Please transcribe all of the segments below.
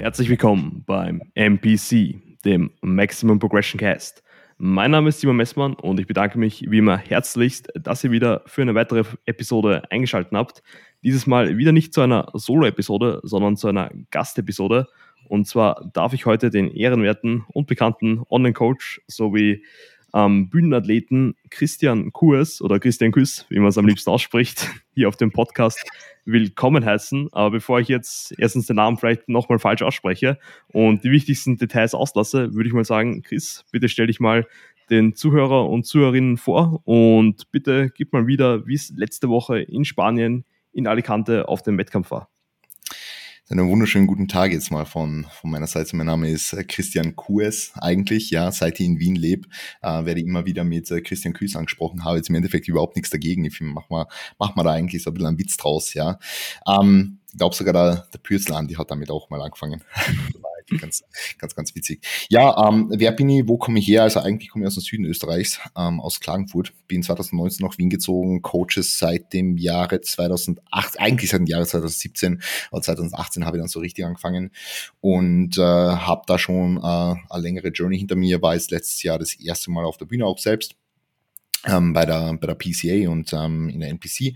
Herzlich willkommen beim MPC, dem Maximum Progression Cast. Mein Name ist Simon Messmann und ich bedanke mich wie immer herzlichst, dass ihr wieder für eine weitere Episode eingeschaltet habt. Dieses Mal wieder nicht zu einer Solo-Episode, sondern zu einer Gastepisode. Und zwar darf ich heute den ehrenwerten und bekannten Online-Coach sowie ähm, Bühnenathleten Christian Kurs oder Christian Küss, wie man es am liebsten ausspricht, hier auf dem Podcast willkommen heißen. Aber bevor ich jetzt erstens den Namen vielleicht nochmal falsch ausspreche und die wichtigsten Details auslasse, würde ich mal sagen, Chris, bitte stell dich mal den Zuhörer und Zuhörerinnen vor und bitte gib mal wieder, wie es letzte Woche in Spanien in Alicante auf dem Wettkampf war. Einen wunderschönen guten Tag jetzt mal von, von meiner Seite. Mein Name ist äh, Christian Kues eigentlich, ja, seit ich in Wien lebe, äh, werde ich immer wieder mit äh, Christian Küß angesprochen, habe jetzt im Endeffekt überhaupt nichts dagegen. Ich finde, mach mal, mach mal da eigentlich so ein bisschen einen Witz draus, ja. Ähm, ich glaube sogar der, der Pürzler die hat damit auch mal angefangen. ganz, ganz, ganz witzig. Ja, ähm, wer bin ich, wo komme ich her? Also eigentlich komme ich aus dem Süden Österreichs, ähm, aus Klagenfurt. Bin 2019 nach Wien gezogen, Coaches seit dem Jahre 2008, eigentlich seit dem Jahre 2017, aber 2018 habe ich dann so richtig angefangen und äh, habe da schon äh, eine längere Journey hinter mir, war jetzt letztes Jahr das erste Mal auf der Bühne auch selbst. Ähm, bei der bei der PCA und ähm, in der NPC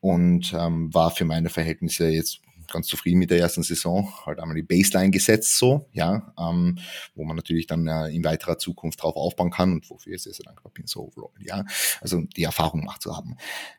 und ähm, war für meine Verhältnisse jetzt ganz zufrieden mit der ersten Saison, halt einmal die Baseline gesetzt so, ja, ähm, wo man natürlich dann äh, in weiterer Zukunft drauf aufbauen kann und wofür ich sehr, sehr dankbar bin, so overall, ja, also die Erfahrung gemacht zu haben.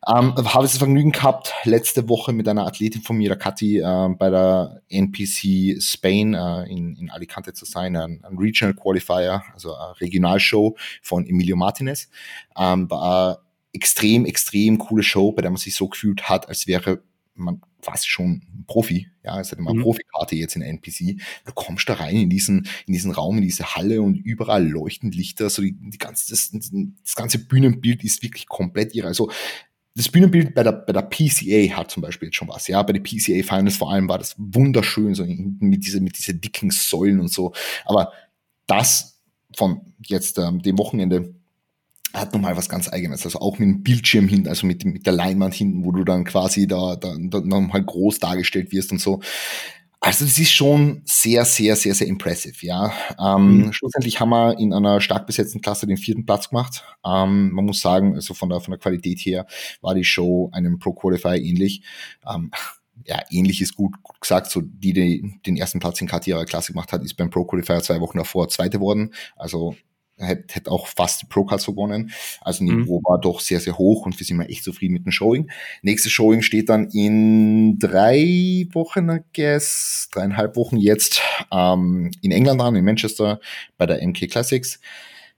Ähm, habe das Vergnügen gehabt, letzte Woche mit einer Athletin von mir, der Kathi, äh, bei der NPC Spain äh, in, in Alicante zu sein, ein, ein Regional Qualifier, also eine Regionalshow von Emilio Martinez, ähm, war extrem, extrem coole Show, bei der man sich so gefühlt hat, als wäre man quasi schon Profi, ja, es hat immer mhm. Profikarte jetzt in NPC. Du kommst da rein in diesen, in diesen Raum, in diese Halle und überall leuchten Lichter, so die, die ganze, das, das ganze Bühnenbild ist wirklich komplett irre. Also, das Bühnenbild bei der, bei der PCA hat zum Beispiel jetzt schon was, ja, bei den PCA Finals vor allem war das wunderschön, so mit diese, mit diese dicken Säulen und so. Aber das von jetzt ähm, dem Wochenende hat nochmal was ganz Eigenes. Also auch mit dem Bildschirm hinten, also mit, mit der Leinwand hinten, wo du dann quasi da, da, da nochmal groß dargestellt wirst und so. Also das ist schon sehr, sehr, sehr, sehr impressive, ja. Ähm, mhm. Schlussendlich haben wir in einer stark besetzten Klasse den vierten Platz gemacht. Ähm, man muss sagen, also von der, von der Qualität her war die Show einem Pro Qualifier ähnlich. Ähm, ja, ähnlich ist gut, gut gesagt, so die, die den ersten Platz in KT ihrer Klasse gemacht hat, ist beim Pro Qualifier zwei Wochen davor Zweite worden. Also hätte hätte auch fast die Pro-Cards gewonnen. Also mhm. Niveau mhm. war doch sehr, sehr hoch und wir sind mal echt zufrieden mit dem Showing. Nächstes Showing steht dann in drei Wochen, I guess, dreieinhalb Wochen jetzt ähm, in England an, in Manchester bei der MK Classics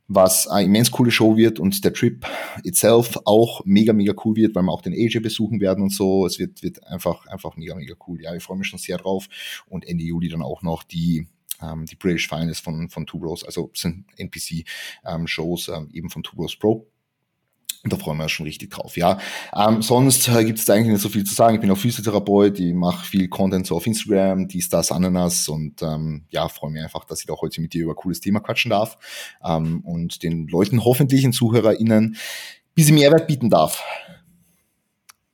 was eine immens coole Show wird und der Trip itself auch mega, mega cool wird, weil wir auch den AJ besuchen werden und so. Es wird, wird einfach, einfach mega, mega cool. Ja, ich freue mich schon sehr drauf. Und Ende Juli dann auch noch die ähm, die British Finals von, von Two Bros, also sind NPC-Shows ähm, ähm, eben von Two Bros Pro. Und da freuen wir uns schon richtig drauf. Ja, ähm, sonst äh, gibt es eigentlich nicht so viel zu sagen. Ich bin auch Physiotherapeut, ich mache viel Content so auf Instagram, dies, das, Ananas und ähm, ja, freue mich einfach, dass ich da heute mit dir über ein cooles Thema quatschen darf ähm, und den Leuten hoffentlich, den ZuhörerInnen, ein bisschen Mehrwert bieten darf.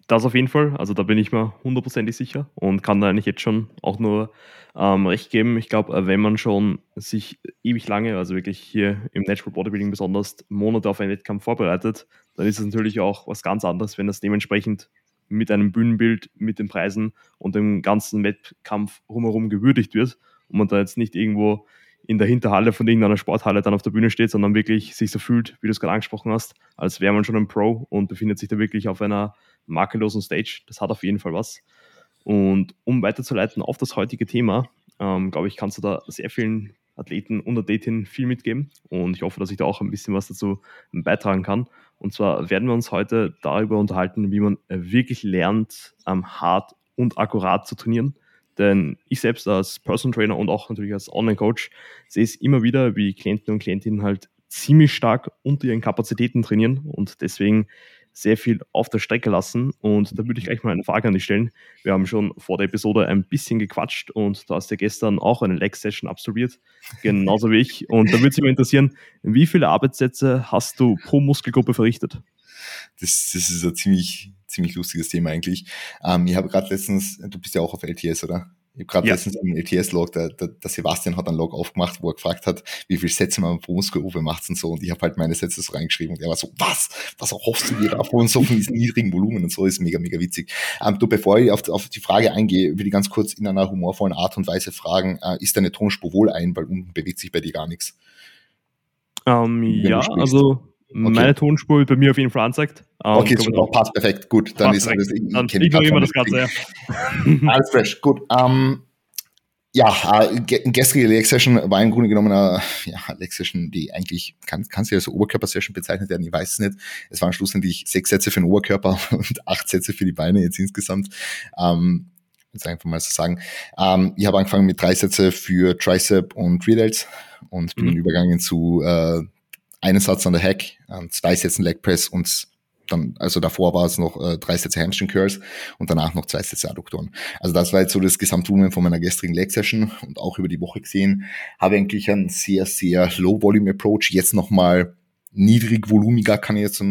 Das auf jeden Fall. Also da bin ich mir hundertprozentig sicher und kann da eigentlich jetzt schon auch nur ähm, recht geben. Ich glaube, äh, wenn man schon sich ewig lange, also wirklich hier im Natural Bodybuilding besonders Monate auf einen Wettkampf vorbereitet, dann ist es natürlich auch was ganz anderes, wenn das dementsprechend mit einem Bühnenbild, mit den Preisen und dem ganzen Wettkampf rumherum gewürdigt wird und man da jetzt nicht irgendwo in der Hinterhalle von irgendeiner Sporthalle dann auf der Bühne steht, sondern wirklich sich so fühlt, wie du es gerade angesprochen hast, als wäre man schon ein Pro und befindet sich da wirklich auf einer makellosen Stage. Das hat auf jeden Fall was. Und um weiterzuleiten auf das heutige Thema, ähm, glaube ich, kannst du da sehr vielen Athleten und Athletinnen viel mitgeben. Und ich hoffe, dass ich da auch ein bisschen was dazu beitragen kann. Und zwar werden wir uns heute darüber unterhalten, wie man wirklich lernt, ähm, hart und akkurat zu trainieren. Denn ich selbst als Person Trainer und auch natürlich als Online-Coach sehe es immer wieder, wie Klienten und Klientinnen halt ziemlich stark unter ihren Kapazitäten trainieren und deswegen sehr viel auf der Strecke lassen. Und da würde ich gleich mal eine Frage an dich stellen. Wir haben schon vor der Episode ein bisschen gequatscht und du hast ja gestern auch eine Leg-Session absolviert, genauso wie ich. Und da würde mich mal interessieren, wie viele Arbeitssätze hast du pro Muskelgruppe verrichtet? Das, das ist ein ziemlich, ziemlich lustiges Thema eigentlich. Ähm, ich habe gerade letztens, du bist ja auch auf LTS, oder? Ich habe gerade ja. letztens einen LTS-Log, der, der, der, Sebastian hat einen Log aufgemacht, wo er gefragt hat, wie viele Sätze man pro Muskelgruppe macht und so. Und ich habe halt meine Sätze so reingeschrieben und er war so, was? Was hoffst du dir davon? So von diesem niedrigen Volumen und so ist mega, mega witzig. Ähm, du, bevor ich auf, auf die Frage eingehe, würde ich ganz kurz in einer humorvollen Art und Weise fragen, äh, ist deine Tonspur wohl ein, weil unten bewegt sich bei dir gar nichts? Um, ja, also Okay. Meine Tonspur wird bei mir auf jeden Fall anzeigt. Um, okay, super, passt perfekt. Gut, dann ist alles. Ich, dann ignorieren wir das Ganze, ja. alles fresh, gut. Um, ja, äh, gestrige Leg-Session war im Grunde genommen eine ja, Leg-Session, die eigentlich, kann, kann sie als Oberkörper-Session bezeichnet werden, ich weiß es nicht. Es waren schlussendlich sechs Sätze für den Oberkörper und acht Sätze für die Beine jetzt insgesamt. Ähm, jetzt einfach mal so sagen. Ähm, ich habe angefangen mit drei Sätze für Tricep und Rear und bin mhm. übergegangen zu äh, einen Satz an der Hack, äh, zwei Sätzen Leg Press und dann, also davor war es noch äh, drei Sätze Hamstring Curls und danach noch zwei Sätze Adduktoren. Also das war jetzt so das Gesamtvolumen von meiner gestrigen Leg Session und auch über die Woche gesehen habe eigentlich einen sehr, sehr Low Volume Approach. Jetzt nochmal niedrig volumiger, kann ich jetzt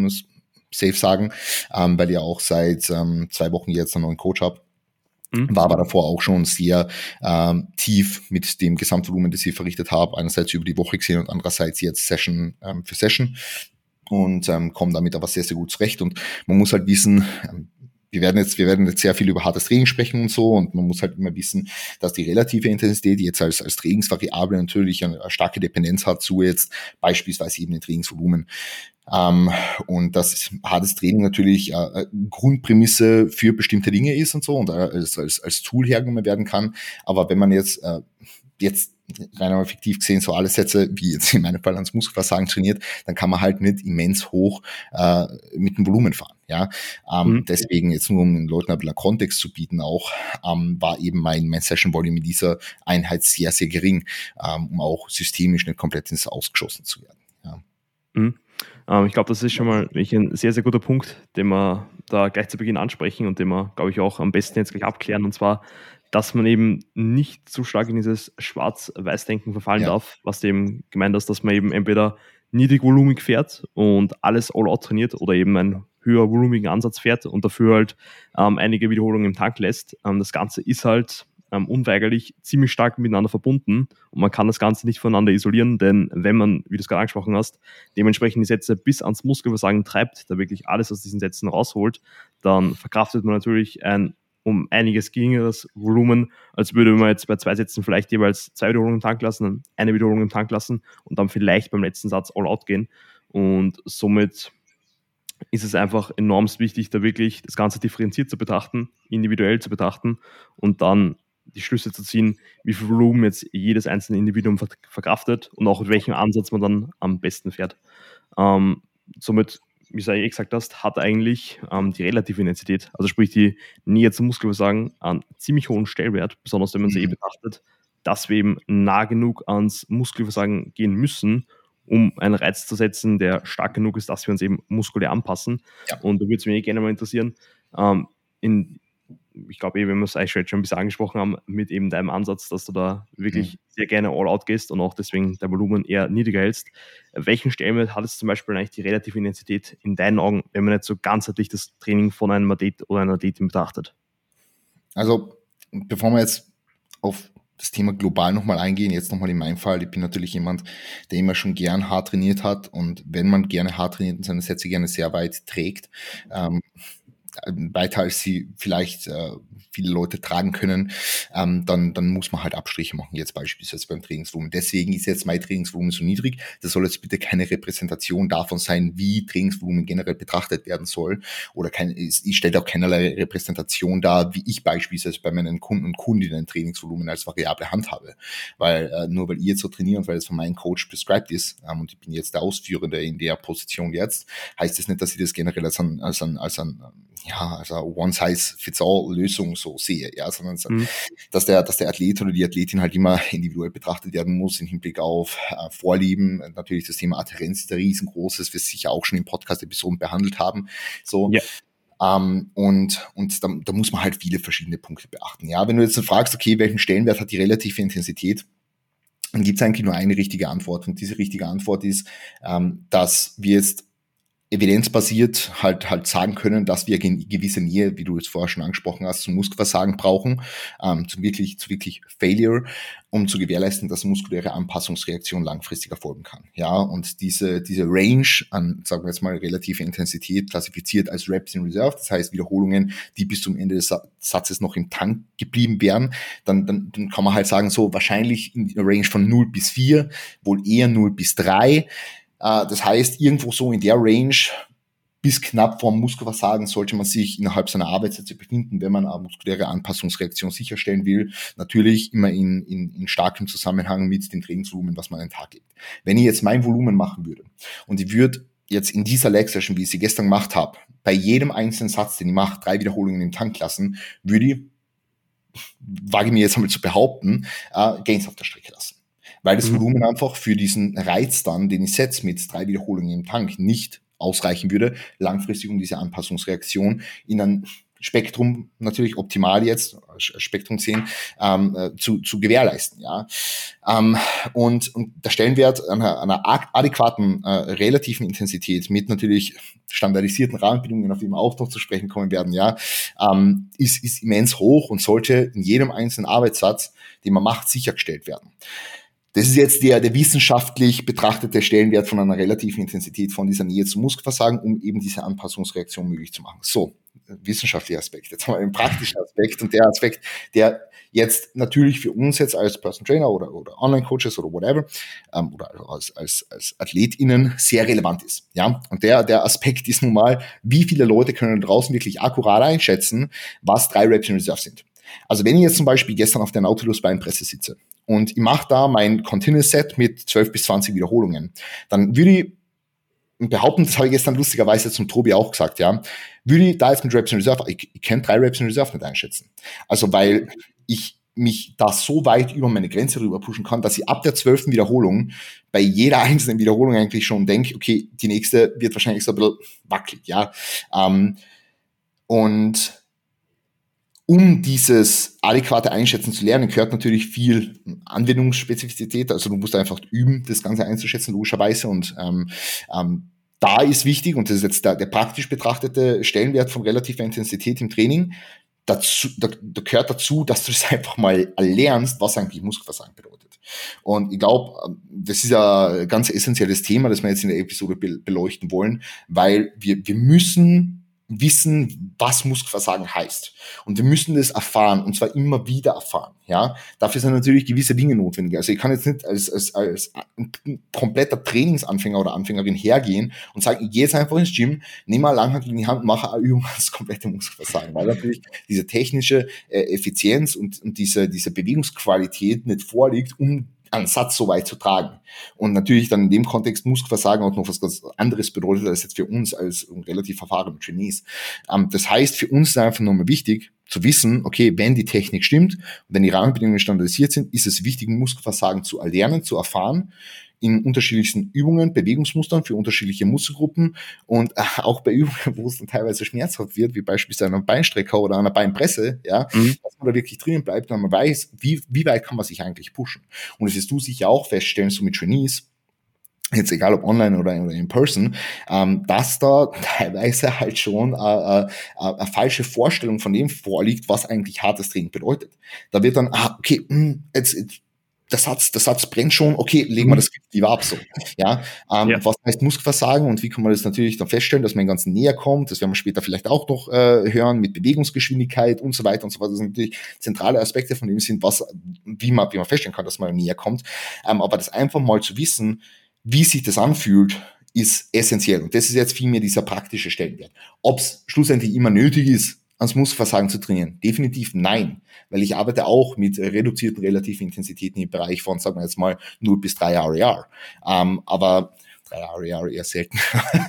safe sagen, ähm, weil ich auch seit ähm, zwei Wochen jetzt einen neuen Coach habe. Mhm. War aber davor auch schon sehr ähm, tief mit dem Gesamtvolumen, das ich verrichtet habe. Einerseits über die Woche gesehen und andererseits jetzt Session ähm, für Session und ähm, kommen damit aber sehr, sehr gut zurecht. Und man muss halt wissen, ähm, wir werden jetzt, wir werden jetzt sehr viel über hartes Training sprechen und so und man muss halt immer wissen, dass die relative Intensität jetzt als, als Trainingsvariable natürlich eine, eine starke Dependenz hat zu jetzt beispielsweise eben den Trainingsvolumen. Ähm, und dass hartes Training natürlich äh, Grundprämisse für bestimmte Dinge ist und so und äh, als, als, als Tool hergenommen werden kann. Aber wenn man jetzt, äh, jetzt rein einmal fiktiv gesehen so alle Sätze, wie jetzt in meinem Fall ans Muskelversagen trainiert, dann kann man halt nicht immens hoch äh, mit dem Volumen fahren. Ja, ähm, mhm. deswegen jetzt nur um den Leuten ein bisschen Kontext zu bieten auch, ähm, war eben mein, mein Session Volume in dieser Einheit sehr, sehr gering, ähm, um auch systemisch nicht komplett ins Ausgeschossen zu werden. Ja. Mhm. Ähm, ich glaube, das ist schon mal ein sehr, sehr guter Punkt, den wir da gleich zu Beginn ansprechen und den wir, glaube ich, auch am besten jetzt gleich abklären. Und zwar dass man eben nicht zu stark in dieses Schwarz-Weiß-Denken verfallen ja. darf, was eben gemeint ist, dass man eben entweder niedrigvolumig fährt und alles all-out trainiert oder eben einen höher volumigen Ansatz fährt und dafür halt ähm, einige Wiederholungen im Tank lässt. Ähm, das Ganze ist halt ähm, unweigerlich ziemlich stark miteinander verbunden und man kann das Ganze nicht voneinander isolieren, denn wenn man, wie du es gerade angesprochen hast, dementsprechend die Sätze bis ans Muskelversagen treibt, da wirklich alles aus diesen Sätzen rausholt, dann verkraftet man natürlich ein um einiges geringeres Volumen, als würde man jetzt bei zwei Sätzen vielleicht jeweils zwei Wiederholungen im Tank lassen, eine Wiederholung im Tank lassen und dann vielleicht beim letzten Satz all out gehen. Und somit ist es einfach enorm wichtig, da wirklich das Ganze differenziert zu betrachten, individuell zu betrachten und dann die Schlüsse zu ziehen, wie viel Volumen jetzt jedes einzelne Individuum verkraftet und auch mit welchem Ansatz man dann am besten fährt. Ähm, somit wie du eh gesagt hast, hat eigentlich ähm, die relative Intensität, also sprich die Nähe zum Muskelversagen, einen ziemlich hohen Stellwert, besonders wenn man sie mhm. eh betrachtet, dass wir eben nah genug ans Muskelversagen gehen müssen, um einen Reiz zu setzen, der stark genug ist, dass wir uns eben muskulär anpassen. Ja. Und da würde es mich eh gerne mal interessieren, ähm, in, ich glaube, eh, wir es eigentlich schon ein bisschen angesprochen haben, mit eben deinem Ansatz, dass du da wirklich mhm. sehr gerne all-out gehst und auch deswegen dein Volumen eher niedriger hältst. Welchen Stellenwert hat es zum Beispiel eigentlich die relative Intensität in deinen Augen, wenn man nicht so ganzheitlich das Training von einem Athlet oder einer Athletin betrachtet? Also, bevor wir jetzt auf das Thema global nochmal eingehen, jetzt nochmal in meinem Fall, ich bin natürlich jemand, der immer schon gern hart trainiert hat und wenn man gerne hart trainiert und seine Sätze gerne sehr weit trägt, ähm, weiter als sie vielleicht äh, viele Leute tragen können, ähm, dann, dann muss man halt Abstriche machen, jetzt beispielsweise beim Trainingsvolumen. Deswegen ist jetzt mein Trainingsvolumen so niedrig. Das soll jetzt bitte keine Repräsentation davon sein, wie Trainingsvolumen generell betrachtet werden soll. Oder kein, ich stelle auch keinerlei Repräsentation dar, wie ich beispielsweise bei meinen Kunden und Kundinnen Trainingsvolumen als Variable handhabe. Weil äh, nur weil ihr jetzt so trainiert und weil es von meinem Coach prescribed ist ähm, und ich bin jetzt der Ausführende in der Position jetzt, heißt das nicht, dass ich das generell als ein, als ein, als ein ja, also One-Size-Fits-All-Lösung so sehe, ja, sondern mhm. dass der, dass der Athlet oder die Athletin halt immer individuell betrachtet werden muss im Hinblick auf äh, Vorlieben. Natürlich das Thema Adherenz ist ein riesengroßes, wir sicher auch schon im Podcast-Episoden behandelt haben. So. Ja. Um, ähm, und und da, da muss man halt viele verschiedene Punkte beachten. Ja, wenn du jetzt fragst, okay, welchen Stellenwert hat die relative Intensität, dann gibt es eigentlich nur eine richtige Antwort. Und diese richtige Antwort ist, ähm, dass wir jetzt evidenzbasiert halt halt sagen können, dass wir gewisse Nähe, wie du es vorher schon angesprochen hast, zum Muskelversagen brauchen, ähm, zu wirklich zu wirklich Failure, um zu gewährleisten, dass muskuläre Anpassungsreaktion langfristig erfolgen kann. Ja, und diese diese Range an, sagen wir jetzt mal, relative Intensität klassifiziert als Reps in Reserve, das heißt Wiederholungen, die bis zum Ende des Satzes noch im Tank geblieben wären, dann, dann, dann kann man halt sagen, so wahrscheinlich in der Range von 0 bis 4, wohl eher 0 bis 3 äh, das heißt, irgendwo so in der Range bis knapp vorm Muskelversagen sollte man sich innerhalb seiner Arbeitszeit befinden, wenn man eine muskuläre Anpassungsreaktion sicherstellen will. Natürlich immer in, in, in starkem Zusammenhang mit dem Trainingsvolumen, was man an den Tag legt. Wenn ich jetzt mein Volumen machen würde und ich würde jetzt in dieser Leg-Session, wie ich sie gestern gemacht habe, bei jedem einzelnen Satz, den ich mache, drei Wiederholungen im Tank lassen, würde ich, wage ich mir jetzt einmal zu behaupten, äh, Gains auf der Strecke lassen weil das mhm. Volumen einfach für diesen Reiz dann, den ich setze mit drei Wiederholungen im Tank, nicht ausreichen würde, langfristig um diese Anpassungsreaktion in ein Spektrum natürlich optimal jetzt, Spektrum 10, ähm, äh, zu, zu gewährleisten. Ja? Ähm, und, und der Stellenwert einer, einer adäquaten äh, relativen Intensität mit natürlich standardisierten Rahmenbedingungen, auf die wir auch noch zu sprechen kommen werden, ja, ähm, ist, ist immens hoch und sollte in jedem einzelnen Arbeitssatz, den man macht, sichergestellt werden. Das ist jetzt der, der wissenschaftlich betrachtete Stellenwert von einer relativen Intensität von dieser Nähe zum Muskelversagen, um eben diese Anpassungsreaktion möglich zu machen. So, wissenschaftlicher Aspekt. Jetzt haben wir einen praktischen Aspekt und der Aspekt, der jetzt natürlich für uns jetzt als Person Trainer oder, oder Online-Coaches oder whatever ähm, oder als, als, als AthletInnen sehr relevant ist. Ja, und der, der Aspekt ist nun mal, wie viele Leute können draußen wirklich akkurat einschätzen, was drei Reps in Reserve sind. Also wenn ich jetzt zum Beispiel gestern auf der Nautilus Beinpresse sitze und ich mache da mein Continuous Set mit 12 bis 20 Wiederholungen, dann würde ich behaupten, das habe ich gestern lustigerweise zum Tobi auch gesagt, ja, würde ich da jetzt mit Reps in Reserve, ich, ich kann drei Reps in Reserve nicht einschätzen. Also weil ich mich da so weit über meine Grenze rüber pushen kann, dass ich ab der zwölften Wiederholung bei jeder einzelnen Wiederholung eigentlich schon denke, okay, die nächste wird wahrscheinlich so ein bisschen wackelig, ja. Ähm, und um dieses adäquate Einschätzen zu lernen, gehört natürlich viel Anwendungsspezifizität. Also du musst einfach üben, das Ganze einzuschätzen, logischerweise. Und ähm, ähm, da ist wichtig, und das ist jetzt der, der praktisch betrachtete Stellenwert von relativer Intensität im Training, dazu, da, da gehört dazu, dass du es einfach mal lernst, was eigentlich Muskelversagen bedeutet. Und ich glaube, ähm, das ist ein ganz essentielles Thema, das wir jetzt in der Episode beleuchten wollen, weil wir, wir müssen wissen, was Muskelversagen heißt. Und wir müssen das erfahren und zwar immer wieder erfahren. Ja, dafür sind natürlich gewisse Dinge notwendig. Also ich kann jetzt nicht als, als, als kompletter Trainingsanfänger oder Anfängerin hergehen und sagen, ich gehe jetzt einfach ins Gym, nehme mal Langhantel in die Hand mache eine Übung als komplette Muskelversagen, weil natürlich diese technische äh, Effizienz und, und diese, diese Bewegungsqualität nicht vorliegt, um einen Satz so weit zu tragen. Und natürlich dann in dem Kontext Muskelversagen auch noch was ganz anderes bedeutet als jetzt für uns als relativ erfahrene Trainees. Ähm, das heißt, für uns ist einfach nochmal wichtig, zu wissen, okay, wenn die Technik stimmt, wenn die Rahmenbedingungen standardisiert sind, ist es wichtig, Muskelversagen zu erlernen, zu erfahren, in unterschiedlichsten Übungen, Bewegungsmustern für unterschiedliche Muskelgruppen und äh, auch bei Übungen, wo es dann teilweise schmerzhaft wird, wie beispielsweise einer Beinstrecker oder einer Beinpresse, ja, mhm. dass man da wirklich drinnen bleibt und man weiß, wie, wie weit kann man sich eigentlich pushen. Und das wirst du sicher auch feststellen, so mit Trainees, jetzt egal ob online oder, in person, ähm, dass da teilweise halt schon äh, äh, eine falsche Vorstellung von dem vorliegt, was eigentlich hartes Training bedeutet. Da wird dann, ah, okay, mh, hm, jetzt, jetzt der Satz, der Satz brennt schon, okay, legen wir mhm. das lieber ab so. Ja, ähm, ja. Was heißt Muskelversagen und wie kann man das natürlich dann feststellen, dass man den ganzen näher kommt? Das werden wir später vielleicht auch noch äh, hören mit Bewegungsgeschwindigkeit und so weiter und so fort. Das sind natürlich zentrale Aspekte von dem sind, was, wie man, wie man feststellen kann, dass man näher kommt. Ähm, aber das einfach mal zu wissen, wie sich das anfühlt, ist essentiell. Und das ist jetzt vielmehr dieser praktische Stellenwert. Ob es schlussendlich immer nötig ist, ans Muskelversagen zu trainieren? Definitiv nein, weil ich arbeite auch mit reduzierten relativen Intensitäten im Bereich von, sagen wir jetzt mal, 0 bis 3 RER. Ähm, aber 3 RER eher selten.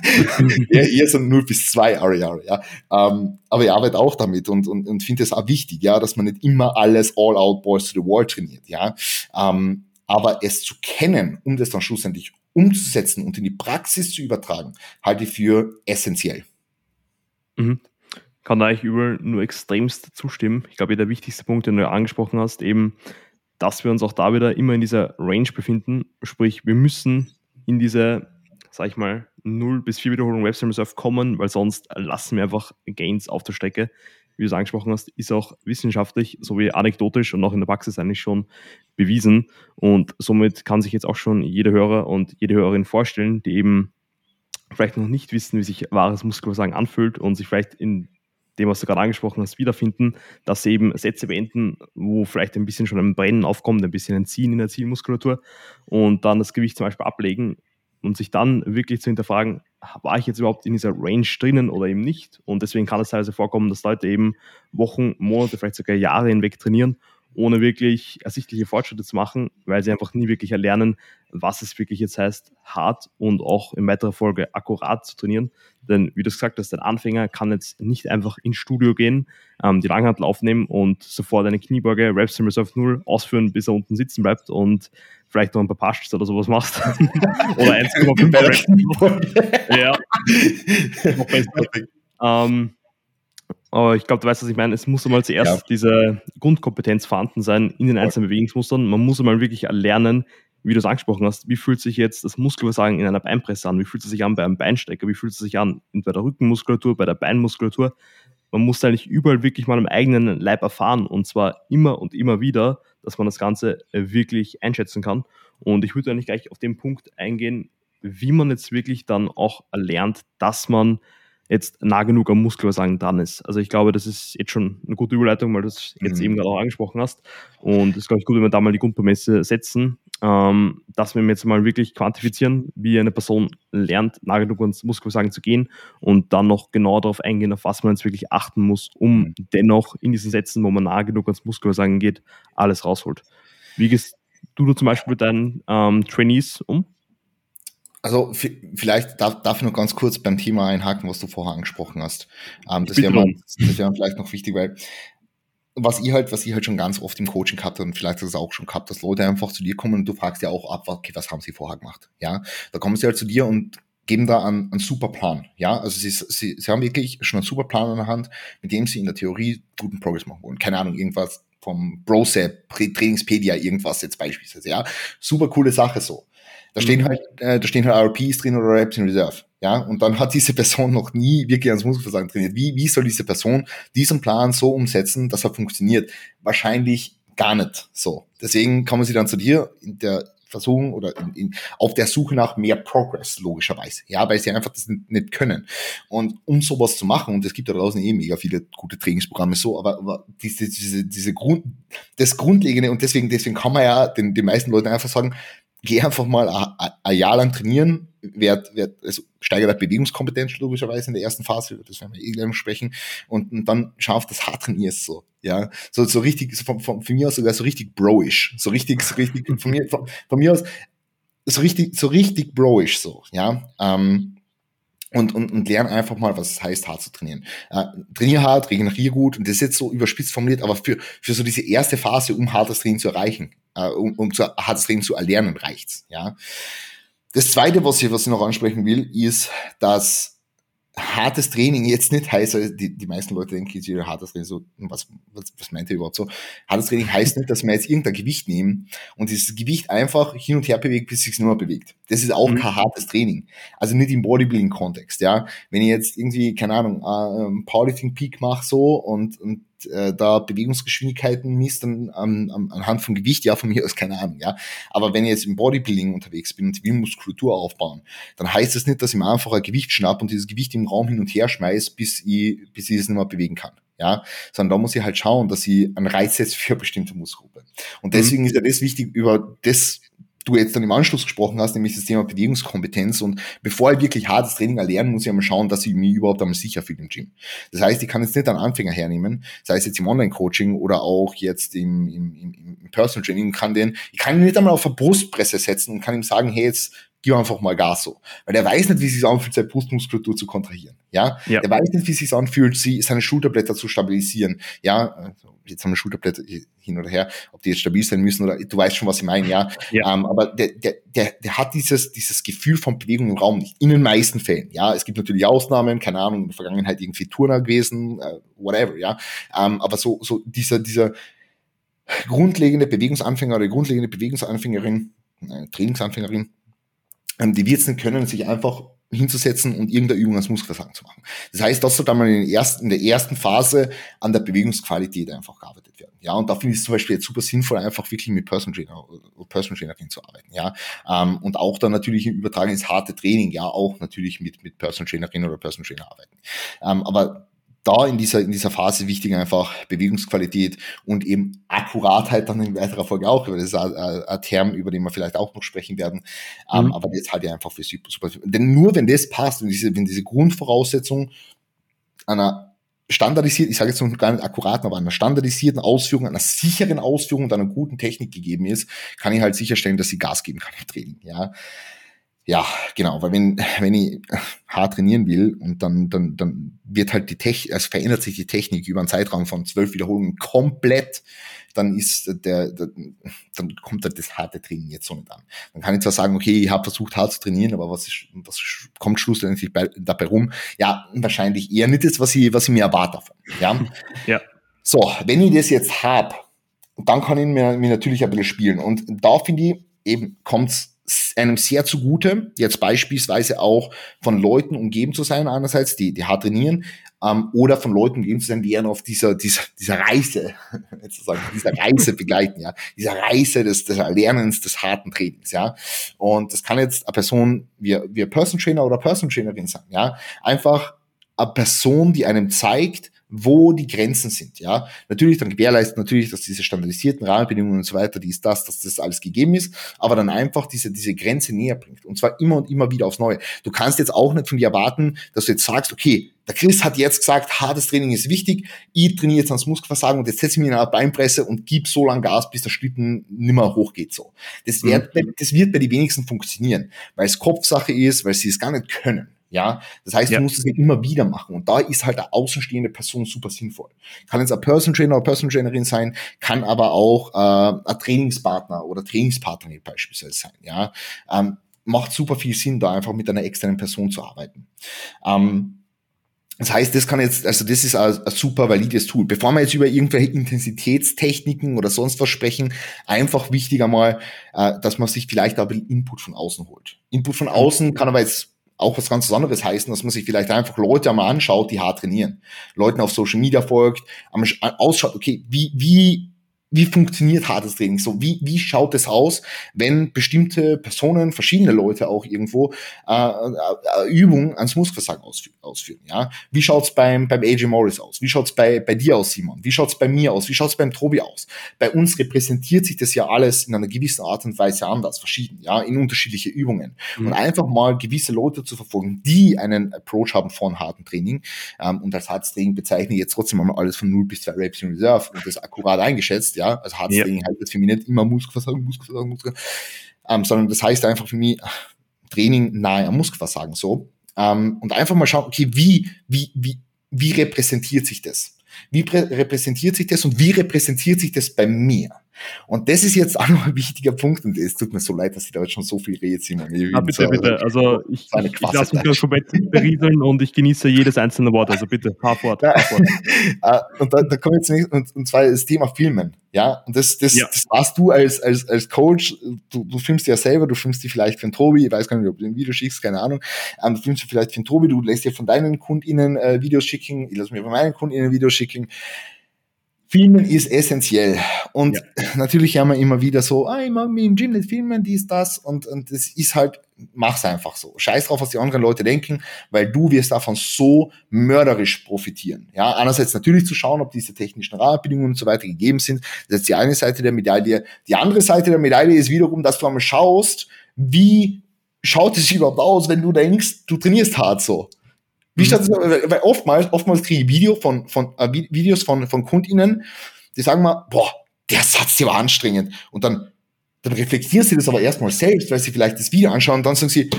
eher, eher so 0 bis 2 RER, ja. Ähm, aber ich arbeite auch damit und, und, und finde es auch wichtig, ja, dass man nicht immer alles all out balls to the wall trainiert, ja. Ähm, aber es zu kennen, um das dann schlussendlich umzusetzen und in die Praxis zu übertragen, halte ich für essentiell. Mhm kann da eigentlich überall nur extremst zustimmen. Ich glaube, der wichtigste Punkt, den du angesprochen hast, eben, dass wir uns auch da wieder immer in dieser Range befinden. Sprich, wir müssen in diese sag ich mal, 0 bis 4 Wiederholungen Web Reserve kommen, weil sonst lassen wir einfach Gains auf der Strecke. Wie du es angesprochen hast, ist auch wissenschaftlich sowie anekdotisch und auch in der Praxis eigentlich schon bewiesen. Und somit kann sich jetzt auch schon jeder Hörer und jede Hörerin vorstellen, die eben vielleicht noch nicht wissen, wie sich wahres Muskelversagen anfühlt und sich vielleicht in dem, was du gerade angesprochen hast, wiederfinden, dass sie eben Sätze beenden, wo vielleicht ein bisschen schon ein Brennen aufkommt, ein bisschen ein Ziehen in der Zielmuskulatur und dann das Gewicht zum Beispiel ablegen und sich dann wirklich zu hinterfragen, war ich jetzt überhaupt in dieser Range drinnen oder eben nicht? Und deswegen kann es teilweise vorkommen, dass Leute eben Wochen, Monate, vielleicht sogar Jahre hinweg trainieren ohne wirklich ersichtliche Fortschritte zu machen, weil sie einfach nie wirklich erlernen, was es wirklich jetzt heißt, hart und auch in weiterer Folge akkurat zu trainieren. Denn wie du gesagt hast, ein Anfänger kann jetzt nicht einfach ins Studio gehen, ähm, die Langhantel aufnehmen und sofort eine Kniebeuge, Reps in Reserve 0 ausführen, bis er unten sitzen bleibt und vielleicht noch ein paar Pushs oder sowas machst. oder 1,5 Reps. ja. Ähm, aber ich glaube, du weißt, was ich meine. Es muss einmal zuerst ja. diese Grundkompetenz vorhanden sein in den einzelnen Bewegungsmustern. Man muss einmal wirklich erlernen, wie du es angesprochen hast, wie fühlt sich jetzt das Muskelversagen in einer Beinpresse an? Wie fühlt es sich an bei einem Beinstecker? Wie fühlt es sich an bei der Rückenmuskulatur, bei der Beinmuskulatur? Man muss eigentlich überall wirklich mal im eigenen Leib erfahren und zwar immer und immer wieder, dass man das Ganze äh, wirklich einschätzen kann. Und ich würde eigentlich gleich auf den Punkt eingehen, wie man jetzt wirklich dann auch erlernt, dass man jetzt nah genug am Muskelversagen dran ist. Also ich glaube, das ist jetzt schon eine gute Überleitung, weil du es jetzt mhm. eben gerade auch angesprochen hast. Und es ist, glaube ich, gut, wenn wir da mal die Grundprämisse setzen, ähm, dass wir jetzt mal wirklich quantifizieren, wie eine Person lernt, nah genug ans Muskelversagen zu gehen und dann noch genau darauf eingehen, auf was man jetzt wirklich achten muss, um mhm. dennoch in diesen Sätzen, wo man nah genug ans Muskelversagen geht, alles rausholt. Wie gehst du da zum Beispiel mit deinen ähm, Trainees um? Also vielleicht darf, darf ich noch ganz kurz beim Thema einhaken, was du vorher angesprochen hast. Ähm, das wäre mal, das wär vielleicht noch wichtig, weil was ich halt, was ich halt schon ganz oft im Coaching habe und vielleicht hast du es auch schon gehabt, dass Leute einfach zu dir kommen und du fragst ja auch ab, okay, was haben sie vorher gemacht? Ja, da kommen sie halt zu dir und geben da einen, einen super Plan. Ja, also sie, sie, sie haben wirklich schon einen super Plan an der Hand, mit dem sie in der Theorie guten Progress machen wollen. Keine Ahnung, irgendwas vom Brosep, Trainingspedia, irgendwas jetzt beispielsweise. Ja, super coole Sache so. Da stehen mhm. halt, äh, da stehen halt RPs drin oder Reps in Reserve. Ja, und dann hat diese Person noch nie wirklich ans Muskelversagen trainiert. Wie, wie soll diese Person diesen Plan so umsetzen, dass er funktioniert? Wahrscheinlich gar nicht so. Deswegen kann man sie dann zu dir in der Versuchung oder in, in, auf der Suche nach mehr Progress, logischerweise. Ja, weil sie einfach das nicht können. Und um sowas zu machen, und es gibt da draußen eh mega viele gute Trainingsprogramme so, aber, aber diese, diese, diese Grund, das Grundlegende, und deswegen, deswegen kann man ja den, den meisten Leuten einfach sagen, geh einfach mal ein Jahr lang trainieren, werd, werd, also steigert Bewegungskompetenz logischerweise in der ersten Phase, das werden wir eh gleich sprechen, und, und dann schau auf das hart trainierst so, ja, so, so richtig, so von, von, von mir aus sogar so richtig broish, so richtig, so richtig, von mir, von, von mir aus so richtig, so richtig broish so, ja, ähm, und, und, und lern einfach mal, was es heißt, hart zu trainieren. Äh, trainier hart, regenerier gut und das ist jetzt so überspitzt formuliert, aber für, für so diese erste Phase, um hartes Training zu erreichen, äh, um, um zu, hartes Training zu erlernen, reicht's. Ja. Das zweite, was ich, was ich noch ansprechen will, ist, dass hartes Training jetzt nicht heißt, also die, die meisten Leute denken wieder hartes Training, so, was, was, was meint ihr überhaupt so? Hartes Training heißt nicht, dass wir jetzt irgendein Gewicht nehmen und dieses Gewicht einfach hin und her bewegt, bis sich nur bewegt. Das ist auch mhm. kein hartes Training. Also nicht im Bodybuilding-Kontext, ja. Wenn ich jetzt irgendwie, keine Ahnung, äh, Powerlifting-Peak mache so und, und äh, da Bewegungsgeschwindigkeiten misst dann an, an, anhand von Gewicht, ja, von mir aus keine Ahnung, ja. Aber wenn ich jetzt im Bodybuilding unterwegs bin und will Muskulatur aufbauen, dann heißt das nicht, dass ich mir einfach ein Gewicht schnapp und dieses Gewicht im Raum hin und her schmeiß, bis ich, bis ich es nicht mehr bewegen kann. Ja, sondern da muss ich halt schauen, dass ich einen Reiz setze für eine bestimmte Muskelgruppe. Und mhm. deswegen mhm. ist ja das wichtig, über das du jetzt dann im Anschluss gesprochen hast, nämlich das Thema Bewegungskompetenz. Und bevor ich wirklich hartes Training erlernen, muss ich einmal schauen, dass ich mich überhaupt einmal sicher fühle im Gym. Das heißt, ich kann jetzt nicht einen Anfänger hernehmen, sei es jetzt im Online-Coaching oder auch jetzt im, im, im, Personal Training, kann den, ich kann ihn nicht einmal auf eine Brustpresse setzen und kann ihm sagen, hey, jetzt gib einfach mal Gas so. Weil der weiß nicht, wie es sich anfühlt, seine Brustmuskulatur zu kontrahieren. Ja? ja. Der weiß nicht, wie es sich anfühlt, sie, seine Schulterblätter zu stabilisieren. Ja, also jetzt haben wir Schulterblätter hin oder her, ob die jetzt stabil sein müssen oder du weißt schon, was ich meine, ja. ja. Ähm, aber der, der, der, der hat dieses, dieses Gefühl von Bewegung im Raum nicht. In den meisten Fällen, ja. Es gibt natürlich Ausnahmen, keine Ahnung, in der Vergangenheit irgendwie Turner gewesen, äh, whatever, ja. Ähm, aber so, so dieser, dieser grundlegende Bewegungsanfänger oder grundlegende Bewegungsanfängerin, äh, Trainingsanfängerin, die wird es nicht können, sich einfach hinzusetzen und irgendeine Übung als Muskelversagen zu machen. Das heißt, das soll dann mal in, in der ersten Phase an der Bewegungsqualität einfach gearbeitet werden. Ja, und da finde ich es zum Beispiel jetzt super sinnvoll, einfach wirklich mit Personal Trainer Personal Trainerin zu arbeiten. Ja, ähm, und auch dann natürlich im Übertragen ins harte Training, ja, auch natürlich mit, mit Personal Trainerin oder Personal Trainer arbeiten. Ähm, aber da in dieser, in dieser Phase wichtig einfach Bewegungsqualität und eben Akkuratheit dann in weiterer Folge auch, weil das ist ein, ein Term, über den wir vielleicht auch noch sprechen werden. Ähm, mhm. aber das halte ich einfach für super, super. Denn nur wenn das passt, wenn diese, wenn diese Grundvoraussetzung einer standardisierten, ich sage jetzt noch gar nicht akkuraten, aber einer standardisierten Ausführung, einer sicheren Ausführung und einer guten Technik gegeben ist, kann ich halt sicherstellen, dass sie Gas geben kann im Training. Ja, ja, genau, weil wenn, wenn ich hart trainieren will und dann, dann, dann wird halt die Technik, also verändert sich die Technik über einen Zeitraum von zwölf Wiederholungen komplett, dann ist der, der, dann kommt halt das harte Training jetzt so nicht an. Dann kann ich zwar sagen, okay, ich habe versucht hart zu trainieren, aber was, ist, was kommt schlussendlich bei, dabei rum? Ja, wahrscheinlich eher nicht das, was ich, was ich mir erwarte davon. Ja. ja. So, wenn ich das jetzt habe, dann kann ich mir, mir natürlich ein bisschen spielen. Und da finde ich, eben kommt's einem sehr zugute, jetzt beispielsweise auch von Leuten umgeben zu sein, einerseits, die, die hart trainieren, ähm, oder von Leuten umgeben zu sein, die einen auf dieser, dieser, dieser Reise, sozusagen, dieser Reise begleiten, ja, dieser Reise des, des Erlernens des harten Trainings, ja. Und das kann jetzt eine Person wie, wie Person Trainer oder Person Trainerin sein, ja. Einfach eine Person, die einem zeigt, wo die Grenzen sind, ja. Natürlich dann gewährleisten natürlich, dass diese standardisierten Rahmenbedingungen und so weiter, die ist das, dass das alles gegeben ist, aber dann einfach diese, diese Grenze näher bringt. Und zwar immer und immer wieder aufs Neue. Du kannst jetzt auch nicht von dir erwarten, dass du jetzt sagst, okay, der Chris hat jetzt gesagt, hartes Training ist wichtig, ich trainiere jetzt ans Muskelversagen und jetzt setze ich mich in eine Beinpresse und gib so lang Gas, bis der Schlitten nimmer hochgeht, so. Das wird, mhm. das wird bei den wenigsten funktionieren, weil es Kopfsache ist, weil sie es gar nicht können. Ja, das heißt, ja. du musst es immer wieder machen. Und da ist halt eine außenstehende Person super sinnvoll. Kann jetzt ein Person Trainer oder Person Trainerin sein, kann aber auch äh, ein Trainingspartner oder Trainingspartnerin beispielsweise sein. Ja, ähm, macht super viel Sinn, da einfach mit einer externen Person zu arbeiten. Ähm, das heißt, das kann jetzt, also das ist ein, ein, super valides Tool. Bevor wir jetzt über irgendwelche Intensitätstechniken oder sonst was sprechen, einfach wichtig einmal, äh, dass man sich vielleicht auch ein Input von außen holt. Input von außen kann aber jetzt auch was ganz anderes heißen, dass man sich vielleicht einfach Leute einmal anschaut, die hart trainieren. Leuten auf Social Media folgt, ausschaut, okay, wie, wie wie funktioniert hartes Training so? Wie, wie schaut es aus, wenn bestimmte Personen, verschiedene Leute auch irgendwo äh, äh, Übungen ans Muskelversagen ausführen, ausführen? Ja? Wie schaut's beim, beim AJ Morris aus? Wie schaut's bei, bei dir aus, Simon? Wie schaut's bei mir aus? Wie schaut's beim Tobi aus? Bei uns repräsentiert sich das ja alles in einer gewissen Art und Weise anders, verschieden, ja, in unterschiedliche Übungen. Mhm. Und einfach mal gewisse Leute zu verfolgen, die einen Approach haben von harten Training. Ähm, und als hartes Training bezeichne ich jetzt trotzdem mal alles von 0 bis 2 Reps in Reserve und das akkurat eingeschätzt, ja ja, also Hardstaying ja. heißt jetzt für mich nicht immer Muskelversagen, Muskelversagen, Muskelversagen, ähm, sondern das heißt einfach für mich Training nahe am Muskelversagen so. Ähm, und einfach mal schauen, okay, wie, wie, wie, wie repräsentiert sich das? Wie repräsentiert sich das und wie repräsentiert sich das bei mir? Und das ist jetzt auch noch ein wichtiger Punkt und es tut mir so leid, dass ich da jetzt schon so viel rede, Simon. Ah, bitte, so, bitte. Also ich, ich, ich lasse mich komplett berieseln und ich genieße jedes einzelne Wort. Also bitte. Fahr fort. Ah, und da, da kommen jetzt nicht, und, und zwar das Thema Filmen. Ja, und das, das, ja. das warst du als, als, als Coach. Du, du filmst ja selber, du filmst die vielleicht für den Tobi, ich weiß gar nicht, ob du ein Video schickst, keine Ahnung. Ähm, du filmst die vielleicht für den Tobi, du lässt dir von deinen KundInnen äh, Videos schicken, ich lasse mir von meinen KundInnen Videos schicken. Filmen ist essentiell. Und ja. natürlich haben wir immer wieder so, ah, ich mag mich im Gym nicht filmen, dies, das. Und, und das ist halt, mach's einfach so. Scheiß drauf, was die anderen Leute denken, weil du wirst davon so mörderisch profitieren. Ja, einerseits natürlich zu schauen, ob diese technischen Rahmenbedingungen und so weiter gegeben sind. Das ist die eine Seite der Medaille. Die andere Seite der Medaille ist wiederum, dass du einmal schaust, wie schaut es überhaupt aus, wenn du denkst, du trainierst hart so. Wie statt, mhm. weil oftmals, oftmals kriege ich Video von, von, äh, Videos von, von KundInnen, die sagen mal, boah, der Satz, der war anstrengend. Und dann, dann reflektieren sie das aber erstmal selbst, weil sie vielleicht das Video anschauen und dann sagen sie,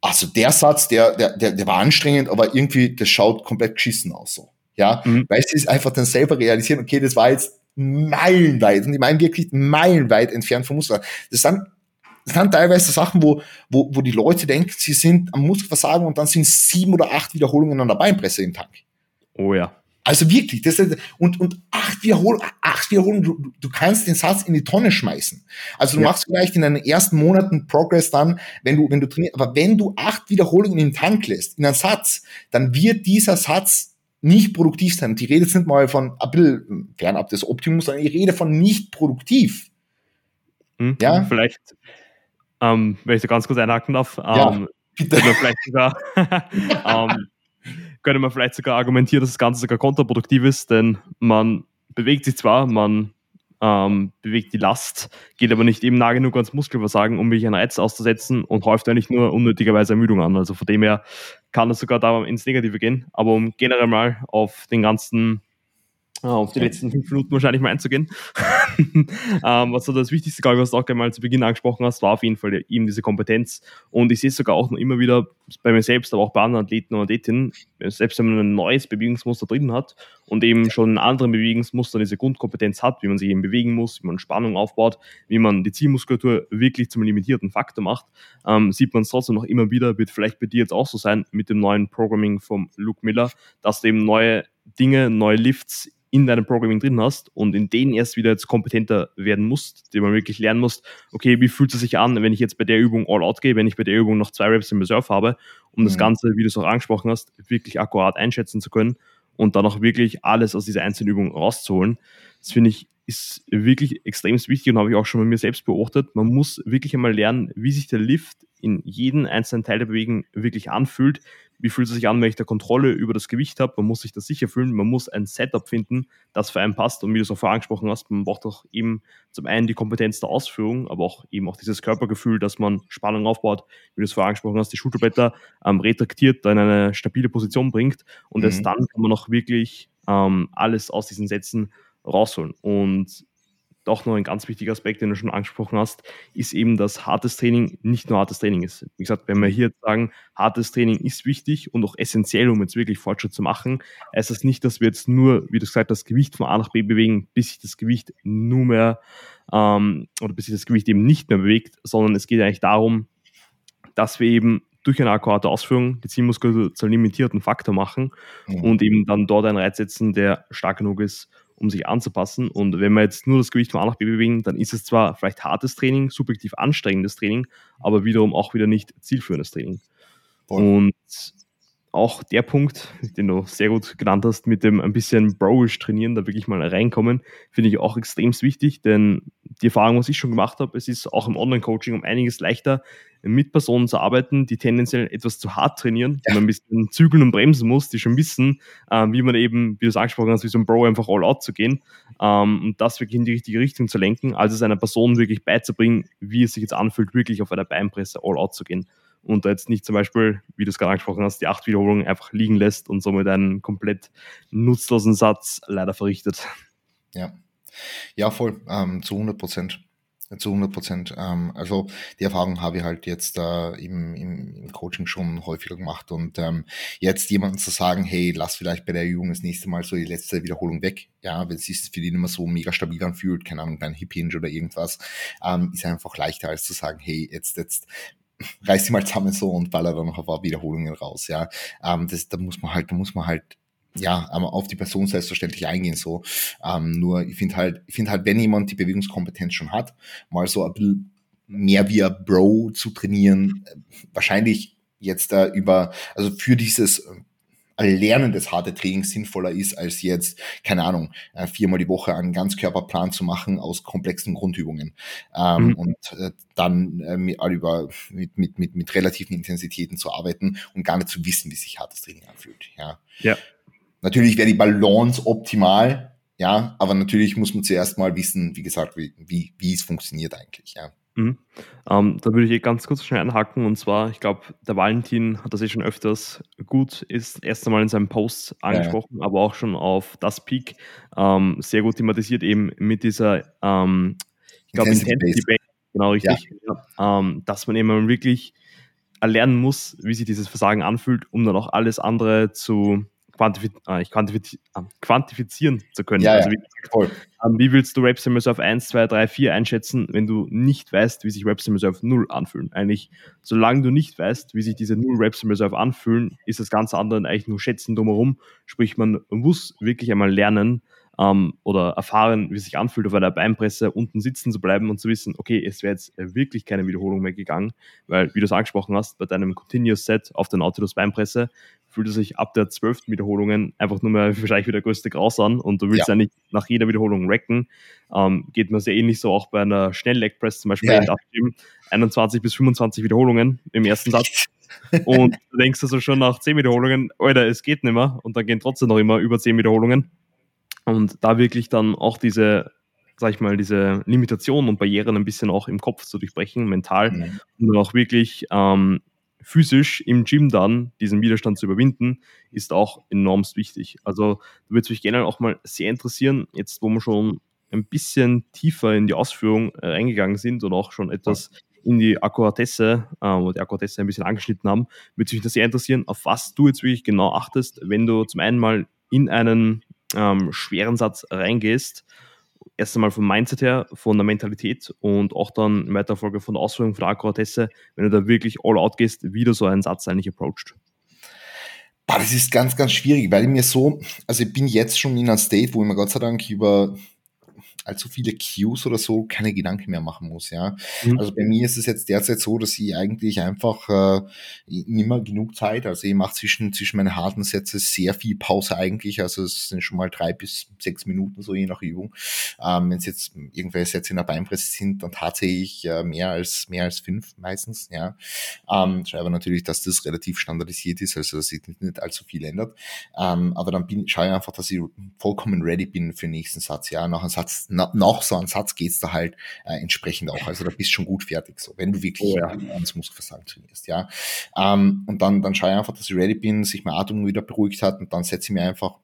also der Satz, der, der, der, der war anstrengend, aber irgendwie, das schaut komplett geschissen aus, so. Ja, mhm. weil sie es einfach dann selber realisieren, okay, das war jetzt meilenweit, und ich meine wirklich meilenweit entfernt vom Muster. Das sind das sind teilweise Sachen, wo, wo, wo die Leute denken, sie sind am Muskelversagen und dann sind sieben oder acht Wiederholungen an der Beinpresse im Tank. Oh ja. Also wirklich, das ist, und, und acht Wiederholungen, acht Wiederholungen, du, du kannst den Satz in die Tonne schmeißen. Also du ja. machst vielleicht in deinen ersten Monaten Progress dann, wenn du, wenn du trainierst, aber wenn du acht Wiederholungen in den Tank lässt, in einen Satz, dann wird dieser Satz nicht produktiv sein. Ich rede nicht mal von ein bisschen fernab des Optimums, sondern ich rede von nicht produktiv. Hm, ja? Vielleicht, ähm, wenn ich da ganz kurz einhaken darf, ähm, ja, bitte. Könnte man vielleicht sogar, ähm, könnte man vielleicht sogar argumentieren, dass das Ganze sogar kontraproduktiv ist, denn man bewegt sich zwar, man ähm, bewegt die Last, geht aber nicht eben nah genug ans Muskelversagen, um mich einen Reiz auszusetzen und häuft eigentlich nur unnötigerweise Ermüdung an. Also von dem her kann es sogar da ins Negative gehen. Aber um generell mal auf den ganzen auf die letzten fünf Minuten wahrscheinlich mal einzugehen. ähm, was so das Wichtigste, glaube ich, was du auch einmal zu Beginn angesprochen hast, war auf jeden Fall eben diese Kompetenz. Und ich sehe es sogar auch noch immer wieder bei mir selbst, aber auch bei anderen Athleten und Athletinnen, selbst wenn man ein neues Bewegungsmuster drin hat und eben schon in anderen Bewegungsmustern diese Grundkompetenz hat, wie man sich eben bewegen muss, wie man Spannung aufbaut, wie man die Zielmuskulatur wirklich zum limitierten Faktor macht, ähm, sieht man es trotzdem noch immer wieder, wird vielleicht bei dir jetzt auch so sein mit dem neuen Programming vom Luke Miller, dass du eben neue Dinge, neue Lifts in deinem Programming drin hast und in denen erst wieder jetzt kompetenter werden musst, die man wirklich lernen muss, okay, wie fühlt es sich an, wenn ich jetzt bei der Übung all out gehe, wenn ich bei der Übung noch zwei Reps im Reserve habe, um mhm. das Ganze, wie du es auch angesprochen hast, wirklich akkurat einschätzen zu können und dann auch wirklich alles aus dieser einzelnen Übung rauszuholen. Das finde ich ist wirklich extrem wichtig und habe ich auch schon bei mir selbst beobachtet. Man muss wirklich einmal lernen, wie sich der Lift in jeden einzelnen Teil der Bewegung wirklich anfühlt, wie fühlt es sich an, wenn ich da Kontrolle über das Gewicht habe. Man muss sich das sicher fühlen, man muss ein Setup finden, das für einen passt. Und wie du es auch vorher angesprochen hast, man braucht auch eben zum einen die Kompetenz der Ausführung, aber auch eben auch dieses Körpergefühl, dass man Spannung aufbaut, wie du es vorher angesprochen hast, die Schulterblätter ähm, retraktiert, da in eine stabile Position bringt. Und mhm. erst dann kann man auch wirklich ähm, alles aus diesen Sätzen rausholen. Und auch noch ein ganz wichtiger Aspekt, den du schon angesprochen hast, ist eben, dass hartes Training nicht nur hartes Training ist. Wie gesagt, wenn wir hier sagen, hartes Training ist wichtig und auch essentiell, um jetzt wirklich Fortschritt zu machen, heißt das nicht, dass wir jetzt nur, wie du gesagt hast, das Gewicht von A nach B bewegen, bis sich das Gewicht nur mehr ähm, oder bis sich das Gewicht eben nicht mehr bewegt, sondern es geht eigentlich darum, dass wir eben durch eine akkurate Ausführung die Zielmuskulatur zu einem limitierten Faktor machen mhm. und eben dann dort einen Reiz setzen, der stark genug ist, um sich anzupassen. Und wenn wir jetzt nur das Gewicht von A nach B bewegen, dann ist es zwar vielleicht hartes Training, subjektiv anstrengendes Training, aber wiederum auch wieder nicht zielführendes Training. Voll. Und auch der Punkt, den du sehr gut genannt hast, mit dem ein bisschen Broish trainieren, da wirklich mal reinkommen, finde ich auch extrem wichtig, denn die Erfahrung, was ich schon gemacht habe, es ist auch im Online-Coaching um einiges leichter, mit Personen zu arbeiten, die tendenziell etwas zu hart trainieren, die man ein bisschen zügeln und bremsen muss, die schon wissen, äh, wie man eben, wie du es angesprochen hast, wie so ein Bro einfach all out zu gehen ähm, und das wirklich in die richtige Richtung zu lenken, als es einer Person wirklich beizubringen, wie es sich jetzt anfühlt, wirklich auf einer Beinpresse all out zu gehen und da jetzt nicht zum Beispiel, wie du es gerade angesprochen hast, die acht Wiederholungen einfach liegen lässt und somit einen komplett nutzlosen Satz leider verrichtet. Ja, ja, voll, ähm, zu 100 Prozent. Zu 100 Prozent. Ähm, also die Erfahrung habe ich halt jetzt äh, im, im, im Coaching schon häufiger gemacht und ähm, jetzt jemandem zu sagen, hey, lass vielleicht bei der Übung das nächste Mal so die letzte Wiederholung weg, ja, wenn es sich für die nicht mehr so mega stabil anfühlt, keine Ahnung, beim Hip Hinge oder irgendwas, ähm, ist einfach leichter als zu sagen, hey, jetzt, jetzt reiß sie mal zusammen so und baller dann noch ein paar Wiederholungen raus, ja. Ähm, das, da muss man halt, da muss man halt ja, auf die Person selbstverständlich eingehen, so. Ähm, nur, ich finde halt, ich finde halt, wenn jemand die Bewegungskompetenz schon hat, mal so ein bisschen mehr wie ein Bro zu trainieren, äh, wahrscheinlich jetzt da über, also für dieses Lernen des harte Trainings sinnvoller ist, als jetzt, keine Ahnung, äh, viermal die Woche einen Ganzkörperplan zu machen aus komplexen Grundübungen. Ähm, mhm. Und äh, dann äh, mit, über, mit, mit, mit, mit relativen Intensitäten zu arbeiten und gar nicht zu wissen, wie sich hartes Training anfühlt. Ja. ja. Natürlich wäre die Balance optimal, ja, aber natürlich muss man zuerst mal wissen, wie gesagt, wie, wie, wie es funktioniert eigentlich, ja. Mhm. Ähm, da würde ich eh ganz kurz schnell einhaken und zwar, ich glaube, der Valentin hat das eh schon öfters gut, ist erst einmal in seinem Post angesprochen, ja. aber auch schon auf das Peak ähm, sehr gut thematisiert, eben mit dieser, ähm, ich glaube, Intensity Base, genau richtig, ja. ähm, dass man eben wirklich erlernen muss, wie sich dieses Versagen anfühlt, um dann auch alles andere zu quantifiz äh, quantifiz äh, quantifizieren zu können. Ja, also wie, ja, ähm, wie willst du in Reserve 1, 2, 3, 4 einschätzen, wenn du nicht weißt, wie sich in Reserve 0 anfühlen? Eigentlich, solange du nicht weißt, wie sich diese 0 Reps in Reserve anfühlen, ist das ganze andere eigentlich nur Schätzen drumherum. Sprich, man muss wirklich einmal lernen, ähm, oder erfahren, wie es sich anfühlt, auf einer Beinpresse unten sitzen zu bleiben und zu wissen, okay, es wäre jetzt wirklich keine Wiederholung mehr gegangen, weil, wie du es angesprochen hast, bei deinem Continuous Set auf der Nautilus Beinpresse fühlt es sich ab der zwölften Wiederholungen einfach nur mehr wahrscheinlich wieder größte Graus an und du willst ja, ja nicht nach jeder Wiederholung racken. Ähm, geht mir sehr ähnlich so auch bei einer Schnell-Leg Press zum Beispiel ja. 21 bis 25 Wiederholungen im ersten Satz. und du denkst also schon nach 10 Wiederholungen, Alter, es geht nicht mehr und dann gehen trotzdem noch immer über 10 Wiederholungen. Und da wirklich dann auch diese, sag ich mal, diese Limitationen und Barrieren ein bisschen auch im Kopf zu durchbrechen, mental, mhm. und dann auch wirklich ähm, physisch im Gym dann diesen Widerstand zu überwinden, ist auch enormst wichtig. Also da würde es mich generell auch mal sehr interessieren, jetzt wo wir schon ein bisschen tiefer in die Ausführung äh, reingegangen sind und auch schon etwas in die Akkuratesse, äh, die Akkuratesse ein bisschen angeschnitten haben, würde mich das sehr interessieren, auf was du jetzt wirklich genau achtest, wenn du zum einen mal in einen ähm, schweren Satz reingehst, erst einmal vom Mindset her, von der Mentalität und auch dann in weiterer Folge von der Ausführung von der Akkuratesse, wenn du da wirklich all out gehst, wie du so einen Satz eigentlich approacht. das ist ganz, ganz schwierig, weil ich mir so, also ich bin jetzt schon in einem State, wo ich mir Gott sei Dank über allzu viele Cues oder so keine Gedanken mehr machen muss, ja. Mhm. Also bei mir ist es jetzt derzeit so, dass ich eigentlich einfach äh, nicht mehr genug Zeit, also ich mache zwischen, zwischen meine harten Sätze sehr viel Pause eigentlich, also es sind schon mal drei bis sechs Minuten so je nach Übung. Ähm, Wenn es jetzt irgendwelche Sätze in der Beinpresse sind, dann tatsächlich äh, mehr als mehr als fünf meistens, ja. Ähm, schreibe natürlich, dass das relativ standardisiert ist, also dass sich nicht allzu viel ändert. Ähm, aber dann bin, schaue ich einfach, dass ich vollkommen ready bin für den nächsten Satz, ja. Nach einem Satz na, nach so einem Satz geht's da halt äh, entsprechend auch. Also da bist du schon gut fertig, so, wenn du wirklich oh, ja. ans Muskelversagen trainierst, ja. Ähm, und dann, dann schaue ich einfach, dass ich ready bin, sich meine Atmung wieder beruhigt hat und dann setze ich mir einfach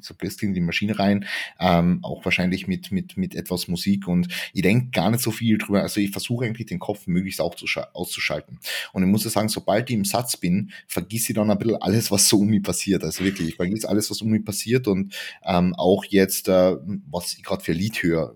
so blöd in die Maschine rein, ähm, auch wahrscheinlich mit, mit, mit etwas Musik. Und ich denke gar nicht so viel drüber, also ich versuche eigentlich den Kopf möglichst auch zu auszuschalten. Und ich muss ja sagen, sobald ich im Satz bin, vergiss ich dann ein bisschen alles, was so um mich passiert, also wirklich, ich vergesse alles, was um mich passiert. Und ähm, auch jetzt, äh, was ich gerade für Lied höre,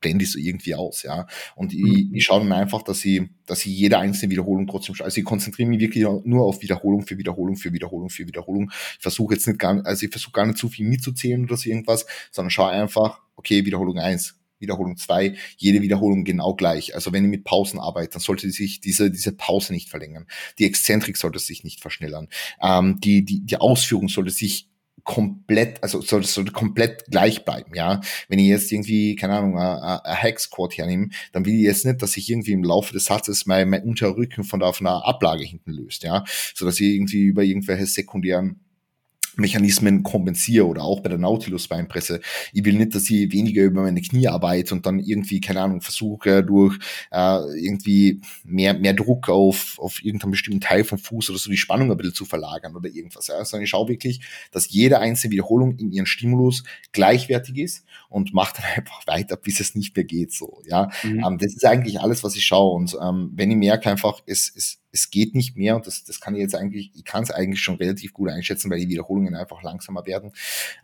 blende ich so irgendwie aus, ja. Und ich, mhm. ich schaue dann einfach, dass ich, dass ich jede einzelne Wiederholung trotzdem schaue. Also ich konzentriere mich wirklich nur auf Wiederholung für Wiederholung für Wiederholung für Wiederholung. Ich versuche jetzt nicht gar, also ich versuche gar nicht zu viel mitzuzählen oder so irgendwas, sondern schaue einfach, okay, Wiederholung eins Wiederholung zwei jede Wiederholung genau gleich. Also wenn ich mit Pausen arbeite, dann sollte sich diese, diese Pause nicht verlängern. Die Exzentrik sollte sich nicht verschnellern. Ähm, die, die, die Ausführung sollte sich komplett, also soll, soll komplett gleich bleiben, ja. Wenn ich jetzt irgendwie, keine Ahnung, ein Hack-Squad hernehme, dann will ich jetzt nicht, dass sich irgendwie im Laufe des Satzes mein, mein unterer Rücken von der, von der Ablage hinten löst, ja. So dass ich irgendwie über irgendwelche sekundären Mechanismen kompensiere oder auch bei der Nautilus-Beinpresse. Ich will nicht, dass ich weniger über meine Knie arbeite und dann irgendwie, keine Ahnung, versuche durch äh, irgendwie mehr, mehr Druck auf, auf irgendeinen bestimmten Teil vom Fuß oder so die Spannung ein bisschen zu verlagern oder irgendwas. Ja. Sondern ich schaue wirklich, dass jede einzelne Wiederholung in ihren Stimulus gleichwertig ist und mache dann einfach weiter, bis es nicht mehr geht. So, ja. Mhm. Ähm, das ist eigentlich alles, was ich schaue. Und ähm, wenn ich merke einfach, es, es es geht nicht mehr und das, das kann ich jetzt eigentlich, ich kann es eigentlich schon relativ gut einschätzen, weil die Wiederholungen einfach langsamer werden.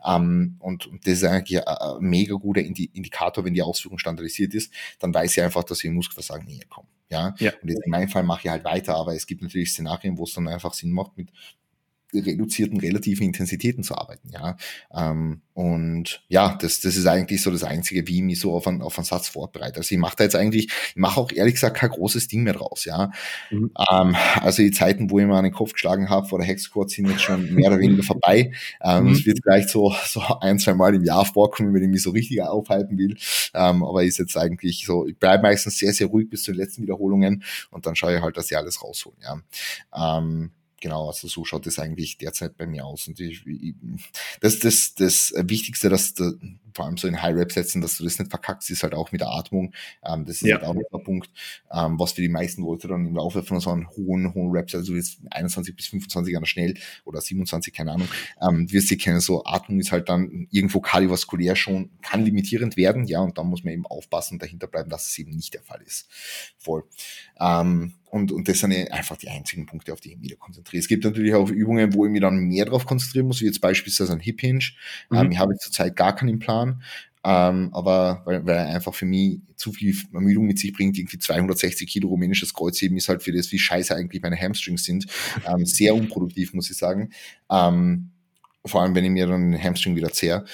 Ähm, und, und das ist eigentlich ein, mega guter Indikator, wenn die Ausführung standardisiert ist, dann weiß ich einfach, dass wir im Muskelversagen näher kommen. Ja? ja. Und jetzt in meinem Fall mache ich halt weiter, aber es gibt natürlich Szenarien, wo es dann einfach Sinn macht, mit reduzierten relativen Intensitäten zu arbeiten, ja. Ähm, und ja, das, das ist eigentlich so das Einzige, wie ich mich so auf einen, auf einen Satz vorbereite. Also ich mache da jetzt eigentlich, ich mache auch ehrlich gesagt kein großes Ding mehr draus, ja. Mhm. Ähm, also die Zeiten, wo ich mir einen Kopf geschlagen habe vor der Hexquad, sind jetzt schon mehr oder weniger vorbei. Ähm, mhm. Es wird vielleicht so, so ein, zwei Mal im Jahr vorkommen, wenn ich mich so richtig aufhalten will. Ähm, aber ist jetzt eigentlich so, ich bleibe meistens sehr, sehr ruhig bis zu den letzten Wiederholungen und dann schaue ich halt, dass ich alles rausholen, ja. Ähm, genau, also so schaut es eigentlich derzeit bei mir aus. Und ich, ich, das, das, das Wichtigste, dass vor allem so in High-Rap-Sätzen, dass du das nicht verkackst, ist halt auch mit der Atmung. Ähm, das ist ja. halt auch noch ein Punkt, ähm, was für die meisten Leute dann im Laufe von so einem hohen, hohen Raps, also jetzt 21 bis 25 Jahre schnell oder 27, keine Ahnung, ähm, wirst du kennen, so Atmung ist halt dann irgendwo kardiovaskulär schon, kann limitierend werden, ja, und dann muss man eben aufpassen und dahinter bleiben, dass es eben nicht der Fall ist. Voll. Ähm, und, und das sind einfach die einzigen Punkte, auf die ich mich wieder konzentriere. Es gibt natürlich auch Übungen, wo ich mich dann mehr darauf konzentrieren muss, wie jetzt beispielsweise ein Hip Hinge. Mhm. Ähm, ich habe zurzeit gar keinen Plan, ähm, aber weil, weil er einfach für mich zu viel Ermüdung mit sich bringt, irgendwie 260 Kilo rumänisches Kreuzheben ist halt für das, wie scheiße eigentlich meine Hamstrings sind, ähm, sehr unproduktiv, muss ich sagen. Ähm, vor allem wenn ich mir dann den Hamstring wieder zehre.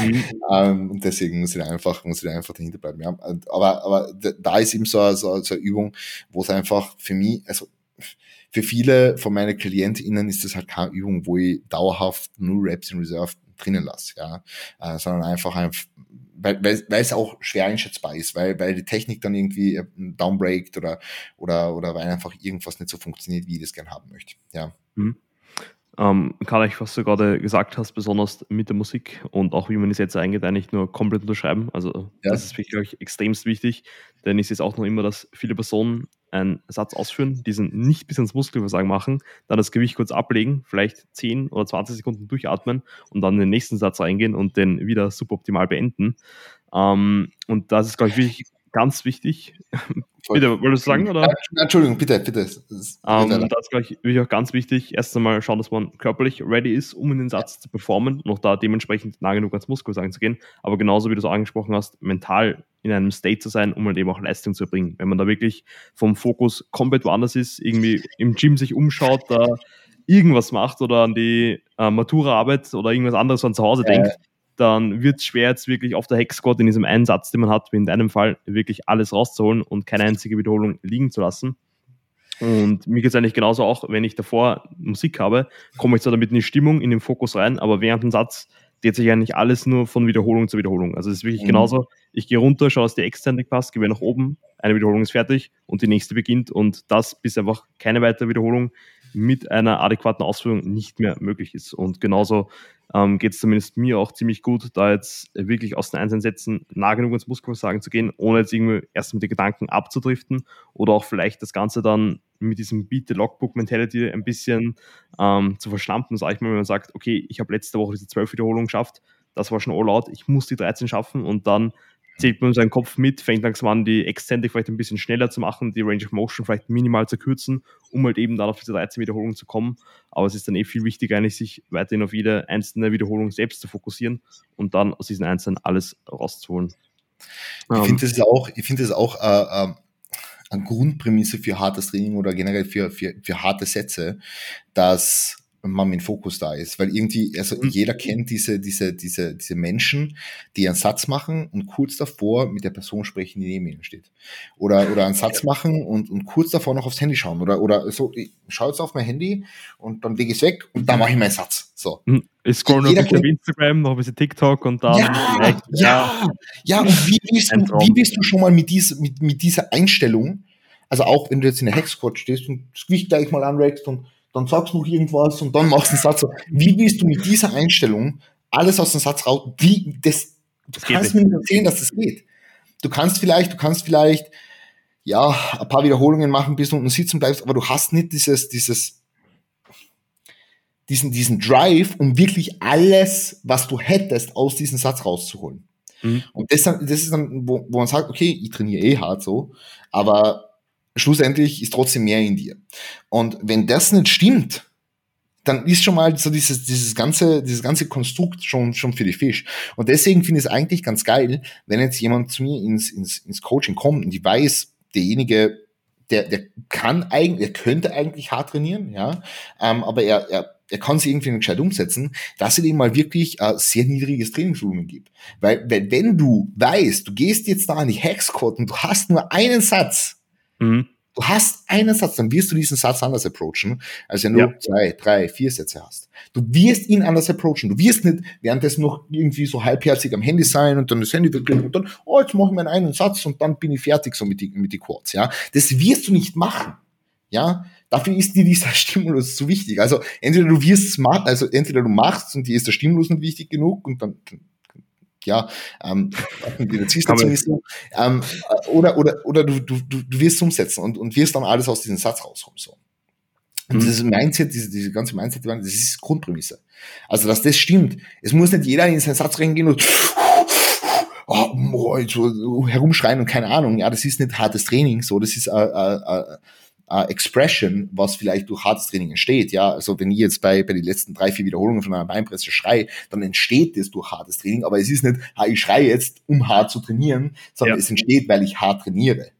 Mhm. ähm, und deswegen muss ich da einfach, muss ich da einfach dahinter bleiben. Ja. Aber, aber da ist eben so, so, so eine Übung, wo es einfach für mich, also für viele von meinen KlientInnen ist das halt keine Übung, wo ich dauerhaft nur Reps in Reserve drinnen lasse, ja, äh, sondern einfach einfach, weil, weil, weil es auch schwer einschätzbar ist, weil, weil die Technik dann irgendwie äh, downbreakt oder, oder, oder weil einfach irgendwas nicht so funktioniert, wie ich das gern haben möchte, ja. Mhm. Ähm, kann ich, was du gerade gesagt hast, besonders mit der Musik und auch wie man die Sätze eingeht, eigentlich nur komplett unterschreiben. Also ja. das ist wirklich, ich, extremst wichtig, denn ich sehe es auch noch immer, dass viele Personen einen Satz ausführen, diesen nicht bis ins Muskelversagen machen, dann das Gewicht kurz ablegen, vielleicht 10 oder 20 Sekunden durchatmen und dann den nächsten Satz reingehen und den wieder suboptimal beenden. Ähm, und das ist, glaube ich, wirklich ganz wichtig. bitte, wolltest du sagen? Oder? Entschuldigung, bitte, bitte. Das ist, um, ähm, das ist, glaube ich, wirklich auch ganz wichtig. Erst einmal schauen, dass man körperlich ready ist, um in den Satz zu performen, noch da dementsprechend nah genug ans Muskelversagen zu gehen. Aber genauso wie du es angesprochen hast, mental in einem State zu sein, um halt eben auch Leistung zu erbringen. Wenn man da wirklich vom Fokus komplett woanders ist, irgendwie im Gym sich umschaut, da irgendwas macht oder an die äh, Matura-Arbeit oder irgendwas anderes von zu Hause äh, denkt, dann wird es schwer, jetzt wirklich auf der Hexsquad in diesem einen Satz, den man hat, wie in deinem Fall, wirklich alles rauszuholen und keine einzige Wiederholung liegen zu lassen. Und mir geht es eigentlich genauso auch, wenn ich davor Musik habe, komme ich zwar damit in die Stimmung, in den Fokus rein, aber während dem Satz dreht sich eigentlich alles nur von Wiederholung zu Wiederholung. Also es ist wirklich mhm. genauso, ich gehe runter, schaue, dass die Exzentrik passt, gehe nach oben, eine Wiederholung ist fertig und die nächste beginnt und das, bis einfach keine weitere Wiederholung mit einer adäquaten Ausführung nicht mehr möglich ist. Und genauso ähm, geht es zumindest mir auch ziemlich gut, da jetzt wirklich aus den einzelnen Sätzen nah genug ins Muskelversagen zu gehen, ohne jetzt irgendwie erst mit den Gedanken abzudriften oder auch vielleicht das Ganze dann mit diesem Beat-Logbook-Mentality ein bisschen ähm, zu verschlampen, sage ich mal, wenn man sagt, okay, ich habe letzte Woche diese 12 Wiederholungen geschafft, das war schon all out, ich muss die 13 schaffen und dann zählt man seinen Kopf mit, fängt langsam an, die Exzentrik vielleicht ein bisschen schneller zu machen, die Range of Motion vielleicht minimal zu kürzen, um halt eben dann auf diese 13 Wiederholungen zu kommen. Aber es ist dann eh viel wichtiger, eigentlich sich weiterhin auf jede einzelne Wiederholung selbst zu fokussieren und dann aus diesen einzelnen alles rauszuholen. Ich um, finde ähm. das auch, ich finde das auch äh, äh, eine Grundprämisse für hartes Training oder generell für, für, für harte Sätze, dass man mit Fokus da ist. Weil irgendwie, also mhm. jeder kennt diese, diese, diese, diese Menschen, die einen Satz machen und kurz davor mit der Person sprechen, die neben ihnen steht. Oder, oder einen Satz machen und, und kurz davor noch aufs Handy schauen. Oder, oder so, ich schaue jetzt auf mein Handy und dann lege ich es weg und dann mache ich meinen Satz. So. Mhm. Ich scroll noch ein bisschen auf Instagram, noch ein bisschen TikTok und dann. Ja, direkt, ja, ja. Und wie bist, du, wie bist du schon mal mit, dies, mit, mit dieser Einstellung, also auch wenn du jetzt in der Hexquad stehst und das Gewicht gleich mal anregst und dann sagst du noch irgendwas und dann machst du einen Satz. Wie willst du mit dieser Einstellung alles aus dem Satz raus? Wie, das, du das kannst mir nicht erzählen, dass das geht. Du kannst vielleicht, du kannst vielleicht, ja, ein paar Wiederholungen machen, bis du unten sitzen bleibst, aber du hast nicht dieses, dieses, diesen, diesen Drive, um wirklich alles, was du hättest, aus diesem Satz rauszuholen. Mhm. Und das, das ist dann, wo, wo man sagt, okay, ich trainiere eh hart so, aber schlussendlich ist trotzdem mehr in dir. Und wenn das nicht stimmt, dann ist schon mal so dieses, dieses ganze, dieses ganze Konstrukt schon, schon für die Fisch. Und deswegen finde ich es eigentlich ganz geil, wenn jetzt jemand zu mir ins, ins, ins Coaching kommt und ich weiß, derjenige, der, der kann eigentlich, er könnte eigentlich hart trainieren, ja, ähm, aber er, er, er kann sich irgendwie nicht gescheit umsetzen, dass er ihm mal wirklich äh, sehr niedriges Trainingsvolumen gibt. Weil, weil wenn du weißt, du gehst jetzt da an die Hexquad und du hast nur einen Satz, Mhm. Du hast einen Satz, dann wirst du diesen Satz anders approachen, als wenn du ja. zwei, drei, vier Sätze hast. Du wirst ihn anders approachen. Du wirst nicht währenddessen noch irgendwie so halbherzig am Handy sein und dann das Handy wegklicken und dann, oh, jetzt mache ich meinen einen Satz und dann bin ich fertig so mit die, mit die Quads, ja. Das wirst du nicht machen, ja. Dafür ist dir dieser Stimulus zu wichtig. Also entweder du wirst smart, also entweder du machst und dir ist der Stimulus nicht wichtig genug und dann ja, ähm, die Zielsetzung ist so, ähm, oder, oder, oder du, du, du wirst umsetzen und, und wirst dann alles aus diesem Satz rausholen, so. Und mhm. dieses Mindset, diese, diese ganze Mindset, das ist Grundprämisse. Also, dass das stimmt. Es muss nicht jeder in seinen Satz reingehen und oh, so herumschreien und keine Ahnung. Ja, das ist nicht hartes Training, so, das ist äh, äh, äh, Expression, was vielleicht durch hartes Training entsteht. Ja, also wenn ich jetzt bei, bei den letzten drei, vier Wiederholungen von einer Beinpresse schrei, dann entsteht das durch hartes Training. Aber es ist nicht, ha, ich schreie jetzt, um hart zu trainieren, sondern ja. es entsteht, weil ich hart trainiere.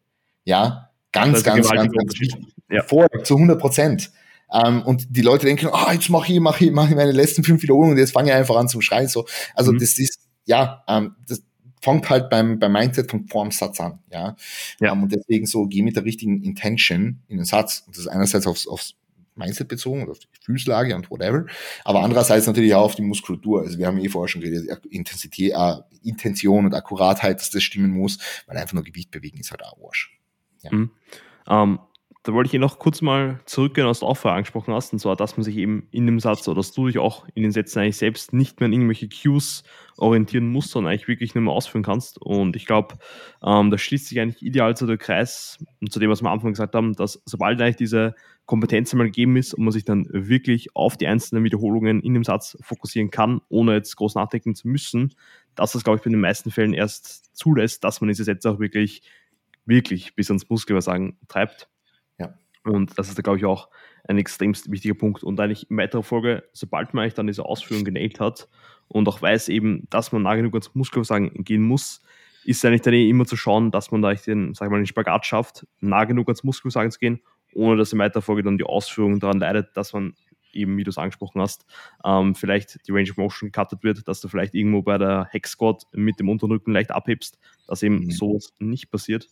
Ja, ganz, ganz, ganz, ganz wichtig. Ja. Vor, zu 100 Prozent. Um, ähm, und die Leute denken, ah, oh, jetzt mache ich, mache ich, mache ich meine letzten fünf Wiederholungen und jetzt fange ich einfach an zum Schreien. So, also mhm. das ist ja, um, ähm, das, fängt halt beim, beim Mindset von vorm Satz an, ja. ja. Um, ähm, und deswegen so, geh mit der richtigen Intention in den Satz. Und das ist einerseits aufs, aufs Mindset bezogen, auf die Gefühlslage und whatever, aber andererseits natürlich auch auf die Muskulatur. Also wir haben eh vorher schon geredet, Intensität, äh, Intention und Akkuratheit, dass das stimmen muss, weil einfach nur Gewicht bewegen ist halt auch Arsch. Ja. Mhm. Um, da wollte ich eh noch kurz mal zurückgehen, was du auch vorher angesprochen hast, und zwar, dass man sich eben in dem Satz oder dass du dich auch in den Sätzen eigentlich selbst nicht mehr an irgendwelche Cues orientieren musst, sondern eigentlich wirklich nicht mehr ausführen kannst. Und ich glaube, ähm, da schließt sich eigentlich ideal zu der Kreis und zu dem, was wir am Anfang gesagt haben, dass sobald eigentlich diese Kompetenz mal gegeben ist und man sich dann wirklich auf die einzelnen Wiederholungen in dem Satz fokussieren kann, ohne jetzt groß nachdenken zu müssen, dass das, glaube ich, bei den meisten Fällen erst zulässt, dass man diese Sätze auch wirklich, wirklich bis ans Muskelversagen treibt. Und das ist da, glaube ich, auch ein extrem wichtiger Punkt. Und eigentlich in weiterer Folge, sobald man eigentlich dann diese Ausführung genäht hat und auch weiß eben, dass man nah genug ans Muskelversagen gehen muss, ist eigentlich dann immer zu schauen, dass man da den, sag ich mal, den Spagat schafft, nah genug ans Muskelversagen zu gehen, ohne dass in weiterer Folge dann die Ausführung daran leidet, dass man eben, wie du es angesprochen hast, ähm, vielleicht die Range of Motion gecuttet wird, dass du vielleicht irgendwo bei der Hex Squat mit dem Unterrücken leicht abhebst, dass eben mhm. sowas nicht passiert.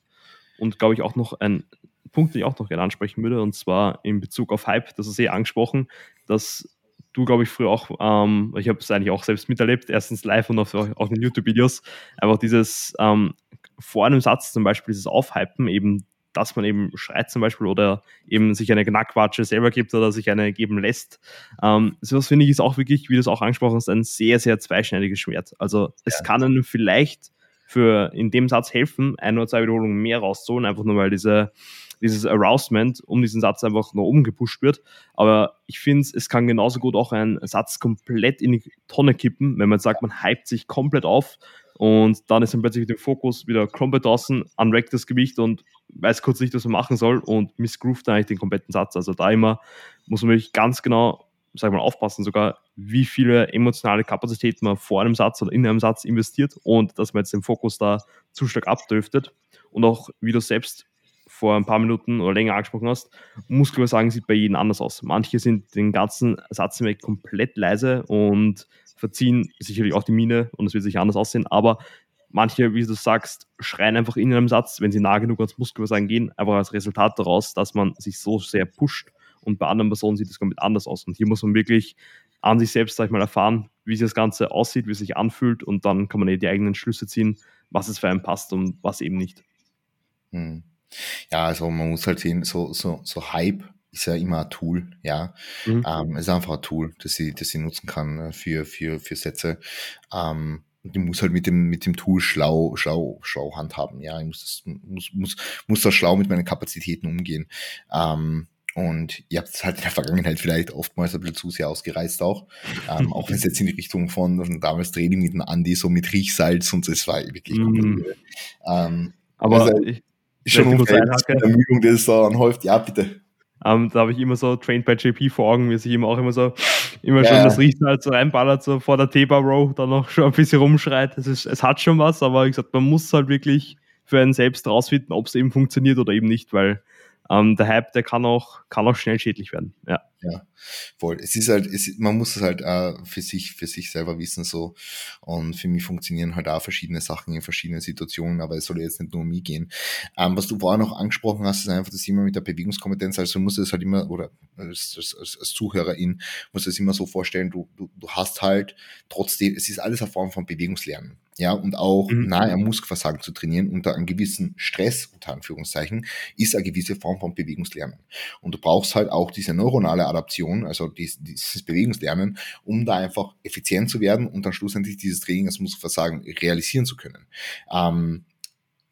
Und glaube ich auch noch ein Punkt, den ich auch noch gerne ansprechen würde, und zwar in Bezug auf Hype, das ist eh angesprochen, dass du, glaube ich, früher auch, ähm, ich habe es eigentlich auch selbst miterlebt, erstens live und auch, auch in YouTube-Videos, einfach dieses ähm, vor einem Satz zum Beispiel dieses Aufhypen, eben, dass man eben schreit zum Beispiel oder eben sich eine Knackwatsche selber gibt oder sich eine geben lässt. Ähm, sowas finde ich ist auch wirklich, wie du es auch angesprochen hast, ein sehr, sehr zweischneidiges Schwert. Also es ja. kann einem vielleicht für in dem Satz helfen, ein oder zwei Wiederholungen mehr rauszuholen, einfach nur weil diese dieses Arousement um diesen Satz einfach nach oben gepusht wird. Aber ich finde, es kann genauso gut auch ein Satz komplett in die Tonne kippen, wenn man sagt, man hypt sich komplett auf und dann ist dann plötzlich der Fokus wieder komplett draußen, unrackt das Gewicht und weiß kurz nicht, was man machen soll und missgroovt eigentlich den kompletten Satz. Also da immer muss man wirklich ganz genau, sag mal, aufpassen, sogar wie viele emotionale Kapazität man vor einem Satz oder in einem Satz investiert und dass man jetzt den Fokus da zu stark abdriftet und auch, wie du selbst vor ein paar Minuten oder länger angesprochen hast, Muskelversagen sieht bei jedem anders aus. Manche sind den ganzen Satz weg komplett leise und verziehen sicherlich auch die Mine und es wird sich anders aussehen, aber manche, wie du sagst, schreien einfach in einem Satz, wenn sie nah genug ans Muskelversagen gehen, einfach als Resultat daraus, dass man sich so sehr pusht und bei anderen Personen sieht es komplett anders aus. Und hier muss man wirklich an sich selbst, sag ich mal, erfahren, wie sich das Ganze aussieht, wie es sich anfühlt und dann kann man eh die eigenen Schlüsse ziehen, was es für einen passt und was eben nicht. Hm. Ja, also man muss halt sehen, so, so, so Hype ist ja immer ein Tool, ja. Mhm. Ähm, es ist einfach ein Tool, das sie, das sie nutzen kann äh, für, für, für Sätze. Ähm, und ich muss halt mit dem, mit dem Tool schlau, schlau, schlau handhaben, ja. Ich muss, das, muss, muss, muss da schlau mit meinen Kapazitäten umgehen. Ähm, und ihr habt es halt in der Vergangenheit vielleicht oftmals ein bisschen zu sehr ausgereizt auch. Ähm, auch wenn es jetzt in die Richtung von, von damals Training mit dem Andi, so mit Riechsalz und so, es war wirklich mhm. ähm, Aber also, ich, schon ungefähr Ermüdung, die es da anhäuft. Ja, bitte. Um, ähm, da habe ich immer so Trained by JP vor Augen, wie sich immer auch immer so, immer ja. schon das Riechen halt so reinballert, so vor der T-Bar Row, dann noch schon ein bisschen rumschreit. Es, ist, es hat schon was, aber wie gesagt, man muss halt wirklich für einen selbst rausfinden, ob es eben funktioniert oder eben nicht, weil ähm, der Hype, der kann auch, kann auch schnell schädlich werden. Ja. Ja, voll. Es ist halt, es, man muss es halt äh, für sich, für sich selber wissen so. Und für mich funktionieren halt auch verschiedene Sachen in verschiedenen Situationen, aber es soll jetzt nicht nur um mich gehen. Ähm, was du vorher noch angesprochen hast, ist einfach das immer mit der Bewegungskompetenz. Also du musst es halt immer, oder als, als, als, Zuhörerin, musst du es immer so vorstellen, du, du, du hast halt trotzdem, es ist alles eine Form von Bewegungslernen. Ja, und auch mhm. nahe am Muskelversagen zu trainieren unter einem gewissen Stress, unter Anführungszeichen, ist eine gewisse Form von Bewegungslernen. Und du brauchst halt auch diese neuronale Adaption, also dieses Bewegungslernen, um da einfach effizient zu werden und dann schlussendlich dieses Training als Muskelversagen realisieren zu können. Ähm,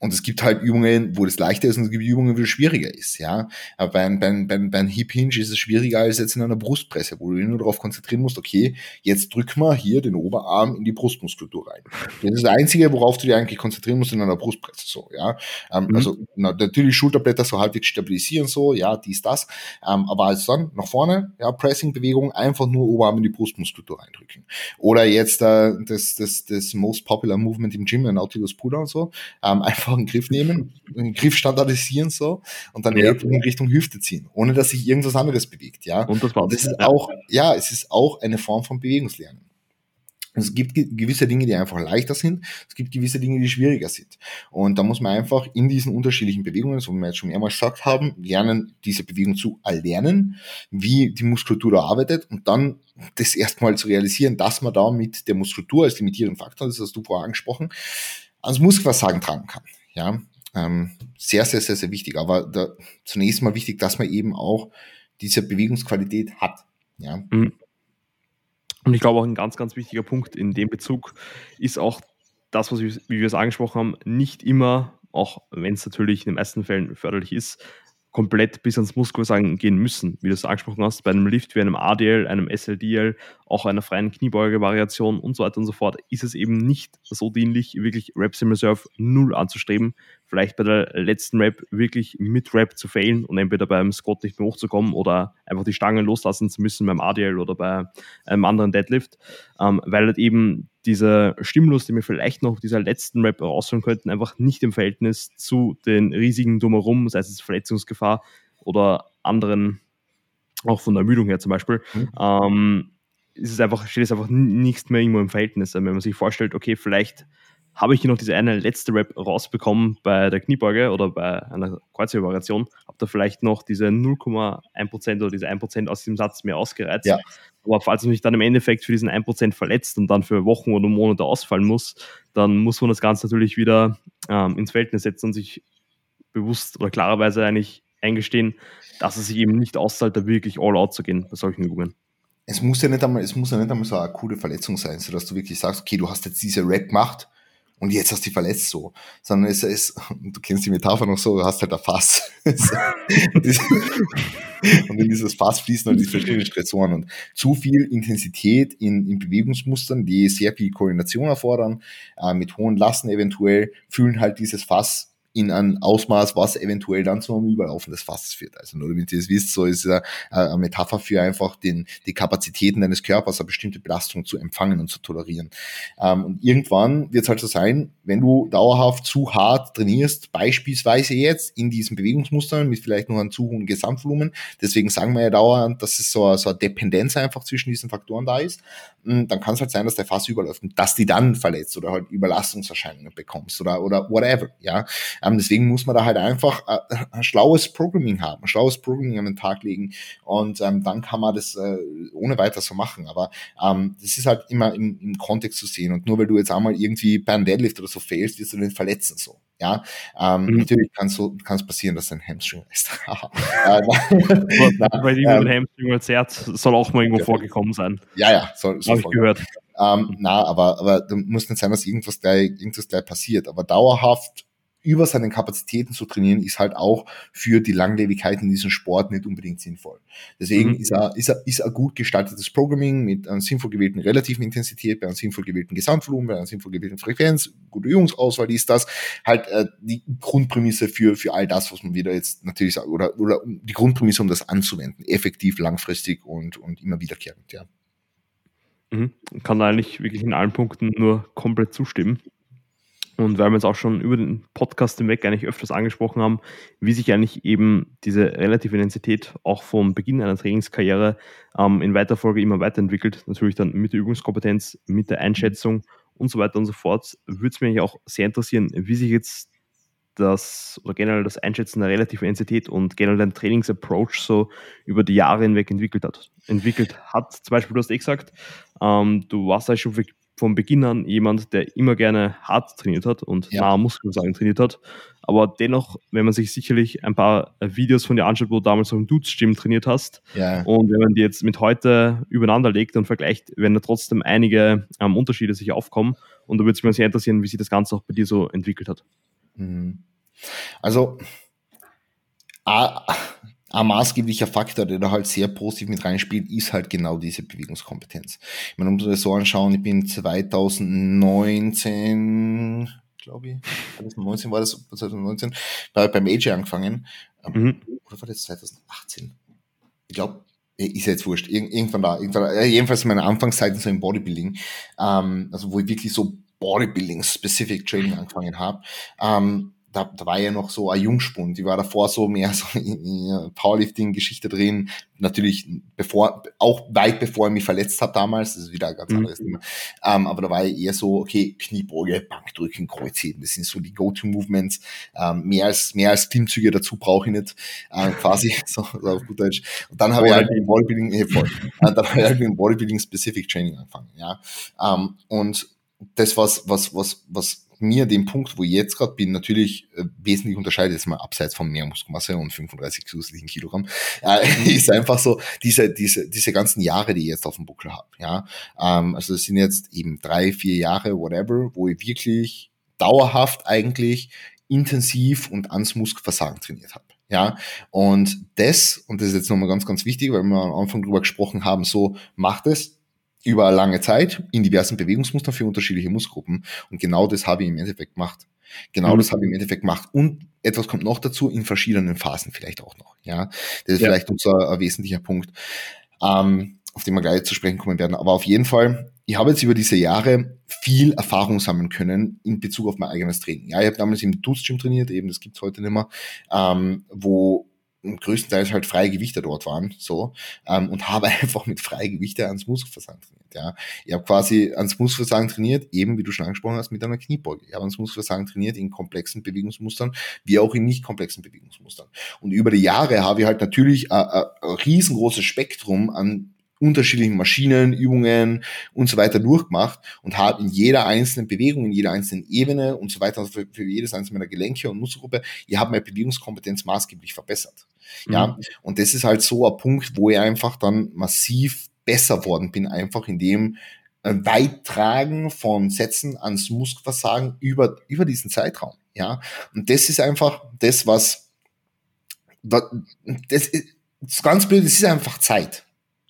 und es gibt halt Übungen, wo das leichter ist und es gibt Übungen, wo es schwieriger ist, ja. Aber beim, beim, beim, beim Hip Hinge ist es schwieriger als jetzt in einer Brustpresse, wo du dich nur darauf konzentrieren musst, okay, jetzt drück mal hier den Oberarm in die Brustmuskulatur rein. Das ist das Einzige, worauf du dich eigentlich konzentrieren musst in einer Brustpresse, so, ja. Ähm, mhm. Also, na, natürlich Schulterblätter so halbwegs stabilisieren, so, ja, dies, das. Ähm, aber als dann nach vorne, ja, Pressing-Bewegung, einfach nur Oberarm in die Brustmuskulatur reindrücken. Oder jetzt äh, das, das, das most popular Movement im Gym, ein Nautilus Puder und so, ähm, einfach einfach einen Griff nehmen, einen Griff standardisieren so und dann ja. in Richtung Hüfte ziehen, ohne dass sich irgendwas anderes bewegt, ja. Und das, war das ist auch, ja, es ist auch eine Form von Bewegungslernen. Es gibt gewisse Dinge, die einfach leichter sind. Es gibt gewisse Dinge, die schwieriger sind. Und da muss man einfach in diesen unterschiedlichen Bewegungen, so wie wir jetzt schon mehrmals gesagt haben, lernen, diese Bewegung zu erlernen, wie die Muskulatur da arbeitet und dann das erstmal zu realisieren, dass man da mit der Muskulatur als limitierenden Faktor, das hast du vorher angesprochen, ans Muskelversagen tragen kann. Ja, ähm, sehr, sehr, sehr, sehr wichtig. Aber da, zunächst mal wichtig, dass man eben auch diese Bewegungsqualität hat. Ja. Mhm. Und ich glaube auch ein ganz, ganz wichtiger Punkt in dem Bezug ist auch das, was wir, wie wir es angesprochen haben, nicht immer, auch wenn es natürlich in den meisten Fällen förderlich ist, komplett bis ans Muskelversagen gehen müssen, wie du es angesprochen hast, bei einem Lift wie einem ADL, einem SLDL, auch einer freien Kniebeuge-Variation und so weiter und so fort, ist es eben nicht so dienlich, wirklich Reps in Reserve null anzustreben, vielleicht bei der letzten Rap wirklich mit Rap zu failen und entweder beim Squat nicht mehr hochzukommen oder einfach die Stangen loslassen zu müssen beim ADL oder bei einem anderen Deadlift, ähm, weil halt eben dieser Stimulus, den wir vielleicht noch dieser letzten Rap rausholen könnten, einfach nicht im Verhältnis zu den riesigen Drumherum, sei es Verletzungsgefahr oder anderen, auch von der Ermüdung her zum Beispiel, mhm. ähm, ist es einfach, steht es einfach nicht mehr irgendwo im Verhältnis. Wenn man sich vorstellt, okay, vielleicht habe ich hier noch diese eine letzte Rap rausbekommen bei der Kniebeuge oder bei einer Kreuzhebvariation, habe da vielleicht noch diese 0,1% oder diese 1% aus diesem Satz mehr ausgereizt. Ja. Aber falls man sich dann im Endeffekt für diesen 1% verletzt und dann für Wochen oder Monate ausfallen muss, dann muss man das Ganze natürlich wieder ähm, ins Verhältnis setzen und sich bewusst oder klarerweise eigentlich eingestehen, dass es sich eben nicht auszahlt, da wirklich all out zu gehen bei solchen Übungen es muss ja nicht einmal, es muss ja nicht einmal so eine akute Verletzung sein, sodass du wirklich sagst, okay, du hast jetzt diese Rap gemacht und jetzt hast du dich verletzt so. Sondern es ist, du kennst die Metapher noch so, du hast halt ein Fass. und in dieses Fass fließen halt die verschiedenen Stressoren und zu viel Intensität in, in Bewegungsmustern, die sehr viel Koordination erfordern, äh, mit hohen Lasten eventuell, fühlen halt dieses Fass in ein Ausmaß, was eventuell dann zu einem Überlaufen des Fasses führt. Also nur damit ihr es wisst, so ist es eine Metapher für einfach den, die Kapazitäten deines Körpers, eine bestimmte Belastung zu empfangen und zu tolerieren. Ähm, und irgendwann wird es halt so sein, wenn du dauerhaft zu hart trainierst, beispielsweise jetzt in diesen Bewegungsmustern mit vielleicht noch einem zu hohen Gesamtvolumen, deswegen sagen wir ja dauernd, dass es so, so eine Dependenz einfach zwischen diesen Faktoren da ist, hm, dann kann es halt sein, dass der Fass überläuft und dass die dann verletzt oder halt Überlastungserscheinungen bekommst oder, oder whatever, ja. Ähm, deswegen muss man da halt einfach äh, ein schlaues Programming haben, ein schlaues Programming an den Tag legen und ähm, dann kann man das äh, ohne weiter so machen. Aber ähm, das ist halt immer im, im Kontext zu sehen und nur weil du jetzt einmal irgendwie beim Deadlift oder so failst, wirst du den verletzen so. Ja, ähm, mhm. natürlich kann es so, kann's passieren, dass dein Hamstring ist. Äh, weil die ähm, Hamstring zerrt, soll auch mal irgendwo okay. vorgekommen sein. Ja, ja, soll, soll Habe ich gehört. Ähm, na, aber, aber da muss nicht sein, dass irgendwas gleich, irgendwas gleich passiert. Aber dauerhaft über seinen Kapazitäten zu trainieren, ist halt auch für die Langlebigkeit in diesem Sport nicht unbedingt sinnvoll. Deswegen mhm. ist, er, ist, er, ist ein gut gestaltetes Programming mit einer sinnvoll gewählten relativen Intensität, bei einem sinnvoll gewählten Gesamtvolumen, bei einer sinnvoll gewählten Frequenz, gute Übungsauswahl ist das halt äh, die Grundprämisse für, für all das, was man wieder jetzt natürlich sagt, oder, oder die Grundprämisse, um das anzuwenden, effektiv, langfristig und, und immer wiederkehrend, ja. Mhm. Kann eigentlich wirklich in allen Punkten nur komplett zustimmen. Und weil wir jetzt auch schon über den Podcast hinweg eigentlich öfters angesprochen haben, wie sich eigentlich eben diese relative Intensität auch vom Beginn einer Trainingskarriere ähm, in weiter Folge immer weiterentwickelt, natürlich dann mit der Übungskompetenz, mit der Einschätzung und so weiter und so fort, würde es mich auch sehr interessieren, wie sich jetzt das oder generell das Einschätzen der relativen Intensität und generell dein Trainingsapproach so über die Jahre hinweg entwickelt hat. Entwickelt hat, zum Beispiel, du hast eh gesagt, ähm, du warst ja schon von Beginn an jemand, der immer gerne hart trainiert hat und ja. nahe Muskelversagen trainiert hat. Aber dennoch, wenn man sich sicherlich ein paar Videos von dir anschaut, wo du damals auf dem Dudes Gym trainiert hast, ja. und wenn man die jetzt mit heute übereinander legt und vergleicht, werden da trotzdem einige ähm, Unterschiede sich aufkommen. Und da würde es mich sehr interessieren, wie sich das Ganze auch bei dir so entwickelt hat. Mhm. Also, ein maßgeblicher Faktor, der da halt sehr positiv mit reinspielt, ist halt genau diese Bewegungskompetenz. Ich meine, um das so anschauen, ich bin 2019, glaube ich, 2019 war das, 2019, bei, beim AJ angefangen. Ähm, mhm. Oder war das 2018? Ich glaube, ist ja jetzt wurscht, Ir irgendwann da, irgendwann da, jedenfalls meine Anfangszeiten so im Bodybuilding, ähm, also wo ich wirklich so Bodybuilding-specific Training angefangen habe. Ähm, da, da war ja noch so ein Jungspund. Die war davor so mehr so in, in Powerlifting-Geschichte drin. Natürlich bevor, auch weit bevor ich mich verletzt habe damals. Das ist wieder ein ganz mhm. anderes Thema. Ähm, aber da war ja eher so, okay, Kniebeuge, Bankdrücken, Kreuzheben. Das sind so die Go-To-Movements. Ähm, mehr als, mehr als Klimmzüge dazu brauche ich nicht. Ähm, quasi, so, so auf gut Deutsch. Und dann habe ich halt mit Bodybuilding, äh, voll. dann habe ich halt mit Bodybuilding-Specific Training angefangen, ja. Ähm, und das was, was, was, was mir den Punkt, wo ich jetzt gerade bin, natürlich äh, wesentlich unterscheidet, jetzt mal abseits von mehr Muskelmasse und 35 zusätzlichen Kilogramm, äh, ist einfach so diese, diese, diese ganzen Jahre, die ich jetzt auf dem Buckel habe. Ja? Ähm, also das sind jetzt eben drei, vier Jahre, whatever, wo ich wirklich dauerhaft eigentlich intensiv und ans Muskelversagen trainiert habe. Ja, und das, und das ist jetzt nochmal ganz, ganz wichtig, weil wir am Anfang drüber gesprochen haben, so macht es, über lange Zeit in diversen Bewegungsmustern für unterschiedliche Muskelgruppen. Und genau das habe ich im Endeffekt gemacht. Genau mhm. das habe ich im Endeffekt gemacht. Und etwas kommt noch dazu, in verschiedenen Phasen vielleicht auch noch. Ja, das ist ja. vielleicht unser äh, wesentlicher Punkt, ähm, auf den wir gleich zu sprechen kommen werden. Aber auf jeden Fall, ich habe jetzt über diese Jahre viel Erfahrung sammeln können in Bezug auf mein eigenes Training. Ja, ich habe damals im Dudes Gym trainiert, eben das gibt's heute nicht mehr, ähm, wo größtenteils halt freie Gewichte dort waren, so, ähm, und habe einfach mit freie Gewichte ans Muskelversagen trainiert, ja. Ich habe quasi ans Muskelversagen trainiert, eben wie du schon angesprochen hast, mit einer Kniebeuge. Ich habe ans Muskelversagen trainiert in komplexen Bewegungsmustern, wie auch in nicht komplexen Bewegungsmustern. Und über die Jahre habe ich halt natürlich ein, ein, ein riesengroßes Spektrum an unterschiedlichen Maschinen, Übungen und so weiter durchgemacht und habe in jeder einzelnen Bewegung, in jeder einzelnen Ebene und so weiter, also für, für jedes einzelne meiner Gelenke und Muskelgruppe, ich habe meine Bewegungskompetenz maßgeblich verbessert. Mhm. Ja, und das ist halt so ein Punkt, wo ich einfach dann massiv besser worden bin, einfach in dem äh, Weittragen von Sätzen ans Muskelversagen über, über diesen Zeitraum. Ja, und das ist einfach das, was, das ist, das ganz blöd, das ist einfach Zeit.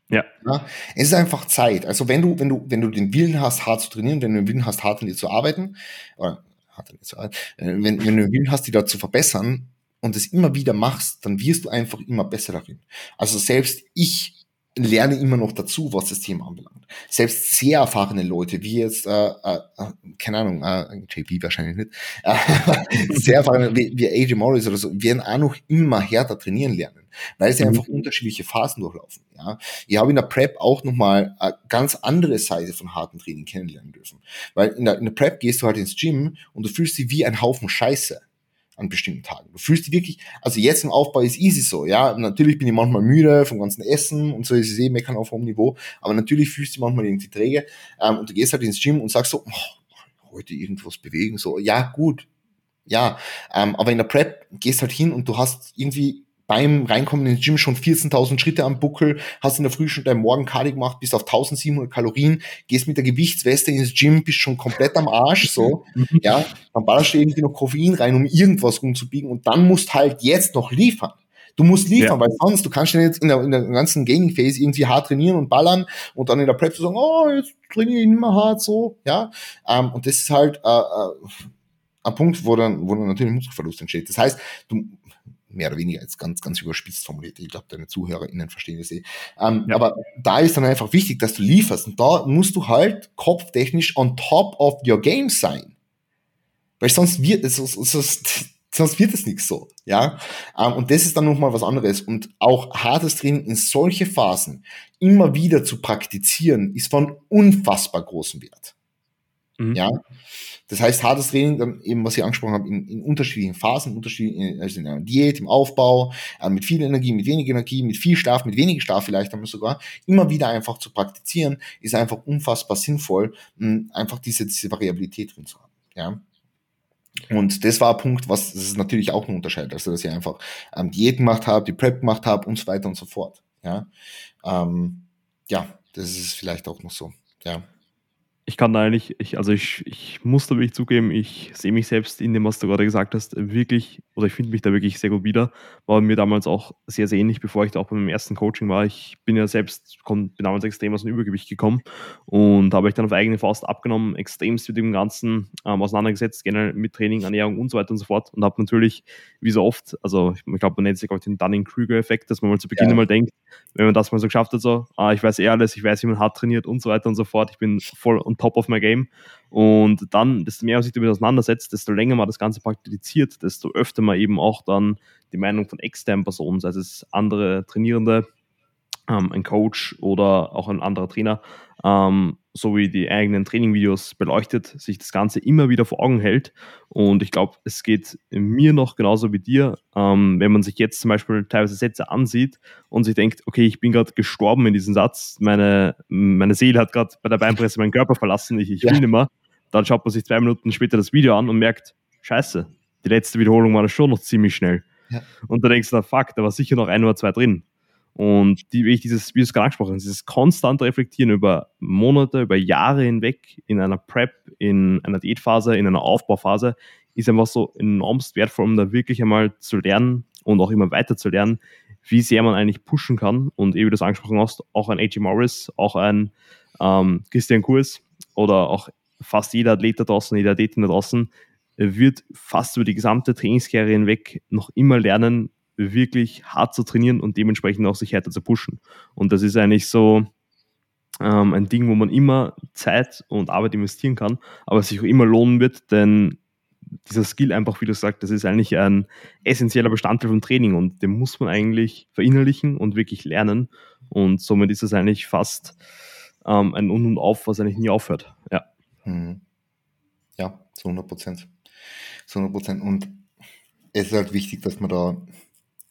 Ja. ja. Es ist einfach Zeit. Also wenn du, wenn du, wenn du den Willen hast, hart zu trainieren, wenn du den Willen hast, hart an dir zu arbeiten, oder hart an dir zu arbeiten, äh, wenn, wenn du den Willen hast, die da zu verbessern und es immer wieder machst, dann wirst du einfach immer besser darin. Also selbst ich lerne immer noch dazu, was das Thema anbelangt. Selbst sehr erfahrene Leute, wie jetzt, äh, äh, äh keine Ahnung, äh, JP wahrscheinlich nicht, äh, sehr erfahrene, wie, wie AJ Morris oder so, werden auch noch immer härter trainieren lernen, weil sie mhm. einfach unterschiedliche Phasen durchlaufen. Ja, ich habe in der Prep auch nochmal eine ganz andere Seite von harten Training kennenlernen dürfen, weil in der, in der Prep gehst du halt ins Gym und du fühlst dich wie ein Haufen Scheiße an bestimmten Tagen. Du fühlst dich wirklich, also jetzt im Aufbau ist easy so, ja. Natürlich bin ich manchmal müde vom ganzen Essen und so ist es eh meckern auf hohem Niveau, aber natürlich fühlst du manchmal irgendwie träge ähm, und du gehst halt ins Gym und sagst so, oh, heute irgendwas bewegen, so, ja, gut, ja, ähm, aber in der Prep gehst halt hin und du hast irgendwie beim Reinkommen ins Gym schon 14.000 Schritte am Buckel, hast in der Früh schon dein Morgen Cardio gemacht, bist auf 1700 Kalorien, gehst mit der Gewichtsweste ins Gym, bist schon komplett am Arsch, so, ja, dann ballerst du irgendwie noch Koffein rein, um irgendwas rumzubiegen und dann musst halt jetzt noch liefern. Du musst liefern, ja. weil sonst, du kannst ja jetzt in der, in der ganzen Gaming Phase irgendwie hart trainieren und ballern und dann in der Prep sagen, oh, jetzt trainiere ich nicht mehr hart, so, ja, ähm, und das ist halt, äh, äh, ein Punkt, wo dann, wo dann natürlich Muskelverlust entsteht. Das heißt, du, mehr oder weniger jetzt ganz, ganz überspitzt formuliert. Ich glaube, deine ZuhörerInnen verstehen das eh. Ähm, ja. Aber da ist dann einfach wichtig, dass du lieferst. Und da musst du halt kopftechnisch on top of your game sein. Weil sonst wird es, sonst, sonst wird es nichts so, ja. Ähm, und das ist dann nochmal was anderes. Und auch hartes Training in solche Phasen immer wieder zu praktizieren, ist von unfassbar großem Wert. Mhm. Ja, das heißt, hartes Training, dann eben, was ich angesprochen habe, in, in unterschiedlichen Phasen, unterschiedlichen, also in einer Diät, im Aufbau, äh, mit viel Energie, mit wenig Energie, mit viel Schlaf, mit wenig Schlaf vielleicht wir sogar, immer wieder einfach zu praktizieren, ist einfach unfassbar sinnvoll, mh, einfach diese, diese Variabilität drin zu haben. Ja. Und das war ein Punkt, was das ist natürlich auch ein Unterschied, also dass ich einfach ähm, Diät gemacht habe, die Prep gemacht habe und so weiter und so fort. Ja, ähm, ja, das ist vielleicht auch noch so. Ja ich kann da eigentlich, ich, also ich, ich muss da wirklich zugeben, ich sehe mich selbst in dem, was du gerade gesagt hast, wirklich, oder ich finde mich da wirklich sehr gut wieder. War mir damals auch sehr, sehr ähnlich, bevor ich da auch beim ersten Coaching war. Ich bin ja selbst, bin damals extrem aus dem Übergewicht gekommen und habe ich dann auf eigene Faust abgenommen, extremst mit dem Ganzen ähm, auseinandergesetzt, generell mit Training, Ernährung und so weiter und so fort und habe natürlich, wie so oft, also ich, ich glaube, man nennt sich auch den Dunning-Krüger-Effekt, dass man mal zu Beginn ja. mal denkt, wenn man das mal so geschafft hat, so, ah, ich weiß eh alles, ich weiß, wie man hart trainiert und so weiter und so fort, ich bin voll on top of my game. Und dann, desto mehr man sich damit auseinandersetzt, desto länger man das Ganze praktiziert, desto öfter man eben auch dann die Meinung von externen Personen, sei es andere Trainierende, ähm, ein Coach oder auch ein anderer Trainer, ähm, sowie die eigenen Trainingvideos beleuchtet, sich das Ganze immer wieder vor Augen hält. Und ich glaube, es geht mir noch genauso wie dir, ähm, wenn man sich jetzt zum Beispiel teilweise Sätze ansieht und sich denkt, okay, ich bin gerade gestorben in diesem Satz, meine, meine Seele hat gerade bei der Beinpresse meinen Körper verlassen, ich, ich will nicht mehr. Dann schaut man sich zwei Minuten später das Video an und merkt, scheiße, die letzte Wiederholung war das schon noch ziemlich schnell. Ja. Und da denkst du, na fuck, da war sicher noch ein oder zwei drin. Und die, wie ich dieses, wie es gerade angesprochen hast, dieses konstante Reflektieren über Monate, über Jahre hinweg in einer Prep, in einer Diätphase, in einer Aufbauphase, ist einfach so enormst wertvoll, um da wirklich einmal zu lernen und auch immer weiter zu lernen, wie sehr man eigentlich pushen kann. Und wie du das angesprochen hast, auch ein AJ Morris, auch ein ähm, Christian Kurs oder auch fast jeder Athlet da draußen, jeder Athletin da draußen wird fast über die gesamte Trainingskarriere hinweg noch immer lernen, wirklich hart zu trainieren und dementsprechend auch sich härter zu pushen. Und das ist eigentlich so ähm, ein Ding, wo man immer Zeit und Arbeit investieren kann, aber sich auch immer lohnen wird, denn dieser Skill einfach, wie du sagst, das ist eigentlich ein essentieller Bestandteil vom Training und den muss man eigentlich verinnerlichen und wirklich lernen. Und somit ist es eigentlich fast ähm, ein Un und Auf, was eigentlich nie aufhört. Ja, hm. ja zu 100 Prozent. Zu 100 Prozent. Und es ist halt wichtig, dass man da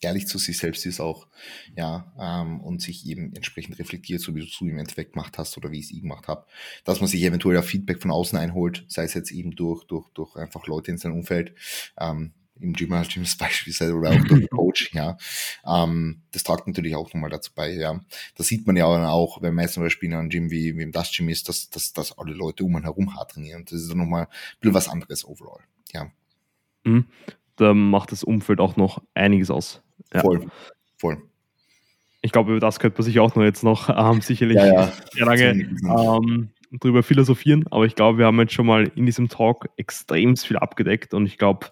ehrlich zu sich selbst ist auch, ja, ähm, und sich eben entsprechend reflektiert, so wie du im Endeffekt gemacht hast oder wie ich es ich gemacht habe, dass man sich eventuell auch Feedback von außen einholt, sei es jetzt eben durch, durch, durch einfach Leute in seinem Umfeld, ähm, im Gym als Gyms beispielsweise oder auch durch den Coach, ja. Ähm, das tragt natürlich auch nochmal dazu bei, ja. Das sieht man ja auch, wenn man jetzt zum Beispiel in einem Gym wie, wie im Das Gym ist, dass, dass, dass alle Leute um einen herum hart trainieren. Das ist dann nochmal ein bisschen was anderes overall, ja. Mhm. Da macht das Umfeld auch noch einiges aus. Ja. Voll, voll. Ich glaube, über das könnte man sich auch noch jetzt noch ähm, sicherlich ja, ja. sehr lange ähm, drüber philosophieren, aber ich glaube, wir haben jetzt schon mal in diesem Talk extrem viel abgedeckt und ich glaube,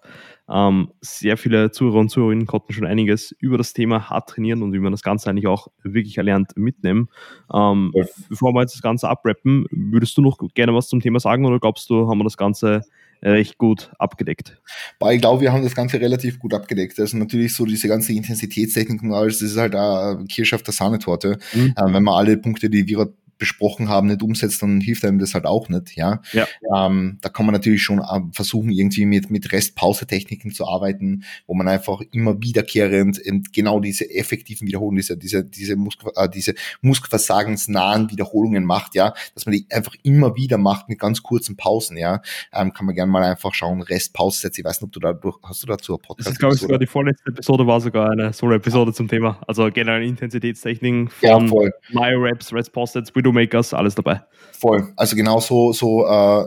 ähm, sehr viele Zuhörer und Zuhörerinnen konnten schon einiges über das Thema hart trainieren und wie man das Ganze eigentlich auch wirklich erlernt mitnehmen. Ähm, ja. Bevor wir jetzt das Ganze abrappen, würdest du noch gerne was zum Thema sagen oder glaubst du, haben wir das Ganze recht gut abgedeckt. Aber ich glaube, wir haben das Ganze relativ gut abgedeckt. Also natürlich so diese ganze Intensitätstechnik und alles, das ist halt eine Kirsch auf der Sahnetorte. Mhm. Ähm, wenn man alle Punkte, die wir besprochen haben, nicht umsetzt, dann hilft einem das halt auch nicht. Ja, ja. Ähm, da kann man natürlich schon äh, versuchen, irgendwie mit, mit Rest-Pause-Techniken zu arbeiten, wo man einfach immer wiederkehrend genau diese effektiven Wiederholungen, diese, diese, diese, Muskel, äh, diese Muskelversagensnahen Wiederholungen macht, ja, dass man die einfach immer wieder macht mit ganz kurzen Pausen, ja, ähm, kann man gerne mal einfach schauen, Rest-Pause-Sätze, ich weiß nicht, ob du da, hast du dazu ein Podcast? Das ist, glaube ich, sogar die vorletzte Episode war sogar eine Solo-Episode zum Thema, also generell Intensitätstechniken von ja. My Reps, Rest-Pause-Sätze, Makers, alles dabei. Voll. Also genau so, so äh,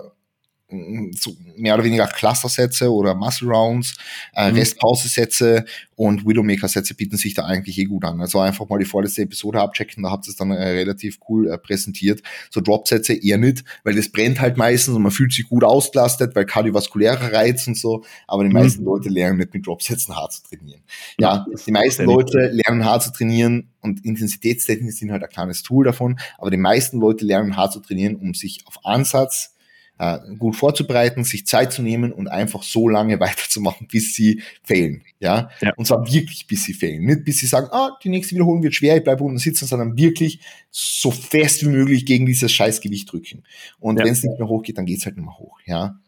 so mehr oder weniger Cluster-Sätze oder Muscle Rounds, äh, mhm. Restpause-Sätze und Widowmaker-Sätze bieten sich da eigentlich eh gut an. Also einfach mal die vorletzte Episode abchecken, da habt ihr es dann äh, relativ cool äh, präsentiert. So Drop-Sätze eher nicht, weil das brennt halt meistens und man fühlt sich gut ausgelastet, weil kardiovaskulärer Reiz und so, aber die mhm. meisten Leute lernen nicht mit Drop-Sätzen hart zu trainieren. Ja, ja die meisten Leute lernen hart zu trainieren und Intensitätstechniken sind halt ein kleines Tool davon, aber die meisten Leute lernen hart zu trainieren, um sich auf Ansatz äh, gut vorzubereiten, sich Zeit zu nehmen und einfach so lange weiterzumachen, bis sie failen. Ja? ja. Und zwar wirklich, bis sie failen. Nicht bis sie sagen, ah, die nächste Wiederholung wird schwer, ich bleibe unten sitzen, sondern wirklich so fest wie möglich gegen dieses Scheißgewicht drücken. Und ja. wenn es nicht mehr hochgeht, dann geht's halt nicht mehr hoch. Ja.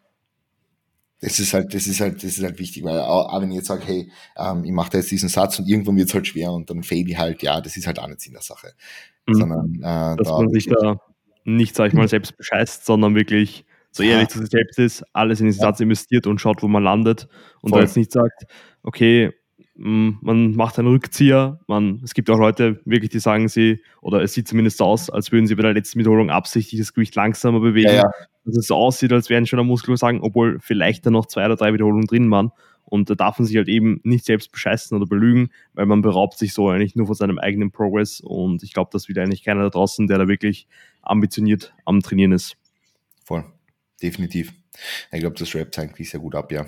Das ist halt, das ist halt, das ist halt wichtig, weil auch, wenn ich jetzt sage, hey, ähm, ich mache da jetzt diesen Satz und irgendwann wird es halt schwer und dann fail ich halt, ja, das ist halt auch nicht Sinn der Sache. Mhm. Sondern, äh, Dass da man sich da nicht, sag ich mal, selbst bescheißt, sondern wirklich so ehrlich zu sich selbst ist, alles in ja. Satz investiert und schaut, wo man landet und Voll. da jetzt nicht sagt, okay, mm, man macht einen Rückzieher. Man, es gibt auch Leute, wirklich, die sagen sie, oder es sieht zumindest so aus, als würden sie bei der letzten Wiederholung absichtlich das Gewicht langsamer bewegen. Ja, ja. Dass es so aussieht, als wären schon der Muskel sagen, obwohl vielleicht da noch zwei oder drei Wiederholungen drin waren. Und da darf man sich halt eben nicht selbst bescheißen oder belügen, weil man beraubt sich so eigentlich nur von seinem eigenen Progress. Und ich glaube, das will eigentlich keiner da draußen, der da wirklich ambitioniert am Trainieren ist. Voll, definitiv. Ich glaube, das rappt eigentlich sehr gut ab, ja.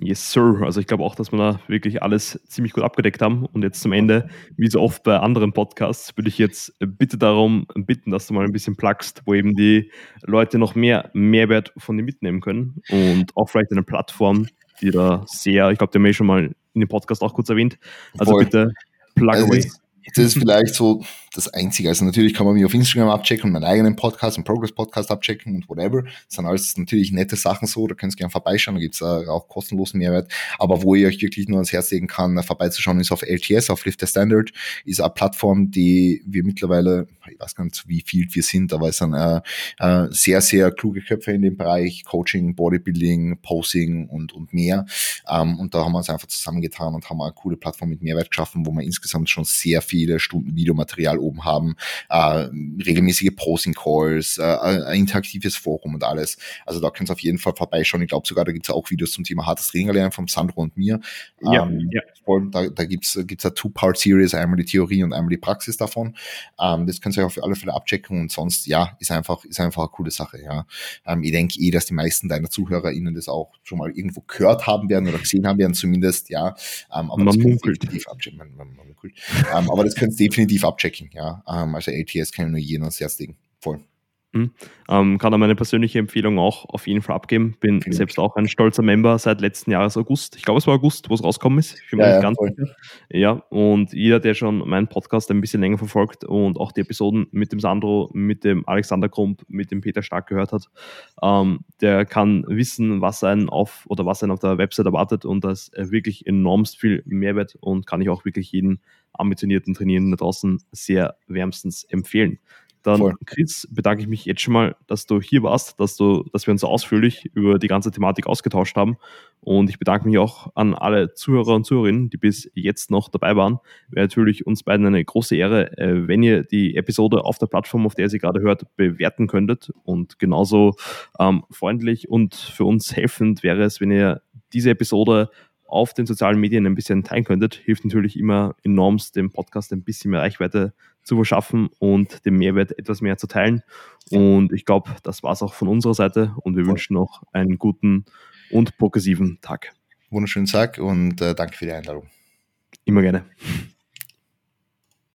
Yes, Sir. Also ich glaube auch, dass wir da wirklich alles ziemlich gut abgedeckt haben. Und jetzt zum Ende, wie so oft bei anderen Podcasts, würde ich jetzt bitte darum bitten, dass du mal ein bisschen plugst, wo eben die Leute noch mehr Mehrwert von dir mitnehmen können. Und auch vielleicht eine Plattform, die da sehr, ich glaube, der haben wir schon mal in dem Podcast auch kurz erwähnt. Also Voll. bitte plug also away. Das ist vielleicht so das Einzige. Also natürlich kann man mich auf Instagram abchecken und meinen eigenen Podcast, einen Progress-Podcast abchecken und whatever. Das sind alles natürlich nette Sachen so, da könnt ihr gerne vorbeischauen, da gibt's äh, auch kostenlosen Mehrwert. Aber wo ich euch wirklich nur ans Herz legen kann, vorbeizuschauen, ist auf LTS, auf Lift the Standard, ist eine Plattform, die wir mittlerweile, ich weiß gar nicht, wie viel wir sind, aber es sind äh, äh, sehr, sehr kluge Köpfe in dem Bereich, Coaching, Bodybuilding, Posing und, und mehr. Ähm, und da haben wir uns einfach zusammengetan und haben eine coole Plattform mit Mehrwert geschaffen, wo wir insgesamt schon sehr viele Stunden Videomaterial oben haben, äh, regelmäßige Posing-Calls, äh, ein interaktives Forum und alles. Also da könnt ihr auf jeden Fall vorbeischauen. Ich glaube sogar, da gibt es auch Videos zum Thema hartes Training lernen vom Sandro und mir. Ja, ähm, ja. Da, da gibt es gibt's eine Two-Part-Series, einmal die Theorie und einmal die Praxis davon. Ähm, das könnt ihr auf alle Fälle abchecken und sonst, ja, ist einfach, ist einfach eine coole Sache, ja. Ähm, ich denke eh, dass die meisten deiner ZuhörerInnen das auch schon mal irgendwo gehört haben werden oder gesehen haben werden, zumindest, ja. Ähm, aber man das munkelt. Definitiv abchecken. Man, man, man munkelt. ähm, aber das könnt ihr definitiv abchecken, ja. Ähm, also ATS kann ich nur jedem ans Herz legen. Voll. Mhm. Ähm, kann da meine persönliche Empfehlung auch auf jeden Fall abgeben. Bin Vielen selbst auch ein stolzer Member seit letzten Jahres August. Ich glaube, es war August, wo es rausgekommen ist. Ich bin ja, mir nicht ganz sicher. Ja, und jeder, der schon meinen Podcast ein bisschen länger verfolgt und auch die Episoden mit dem Sandro, mit dem Alexander Krump, mit dem Peter Stark gehört hat, ähm, der kann wissen, was einen auf oder was einen auf der Website erwartet und das wirklich enormst viel Mehrwert und kann ich auch wirklich jeden ambitionierten Trainierenden da draußen sehr wärmstens empfehlen. Dann, Voll. Chris, bedanke ich mich jetzt schon mal, dass du hier warst, dass, du, dass wir uns ausführlich über die ganze Thematik ausgetauscht haben. Und ich bedanke mich auch an alle Zuhörer und Zuhörerinnen, die bis jetzt noch dabei waren. Wäre natürlich uns beiden eine große Ehre, äh, wenn ihr die Episode auf der Plattform, auf der ihr sie gerade hört, bewerten könntet. Und genauso ähm, freundlich und für uns helfend wäre es, wenn ihr diese Episode auf den sozialen Medien ein bisschen teilen könntet, hilft natürlich immer enorm, dem Podcast ein bisschen mehr Reichweite zu verschaffen und den Mehrwert etwas mehr zu teilen. Und ich glaube, das war es auch von unserer Seite und wir wünschen noch einen guten und progressiven Tag. Wunderschönen Tag und äh, danke für die Einladung. Immer gerne.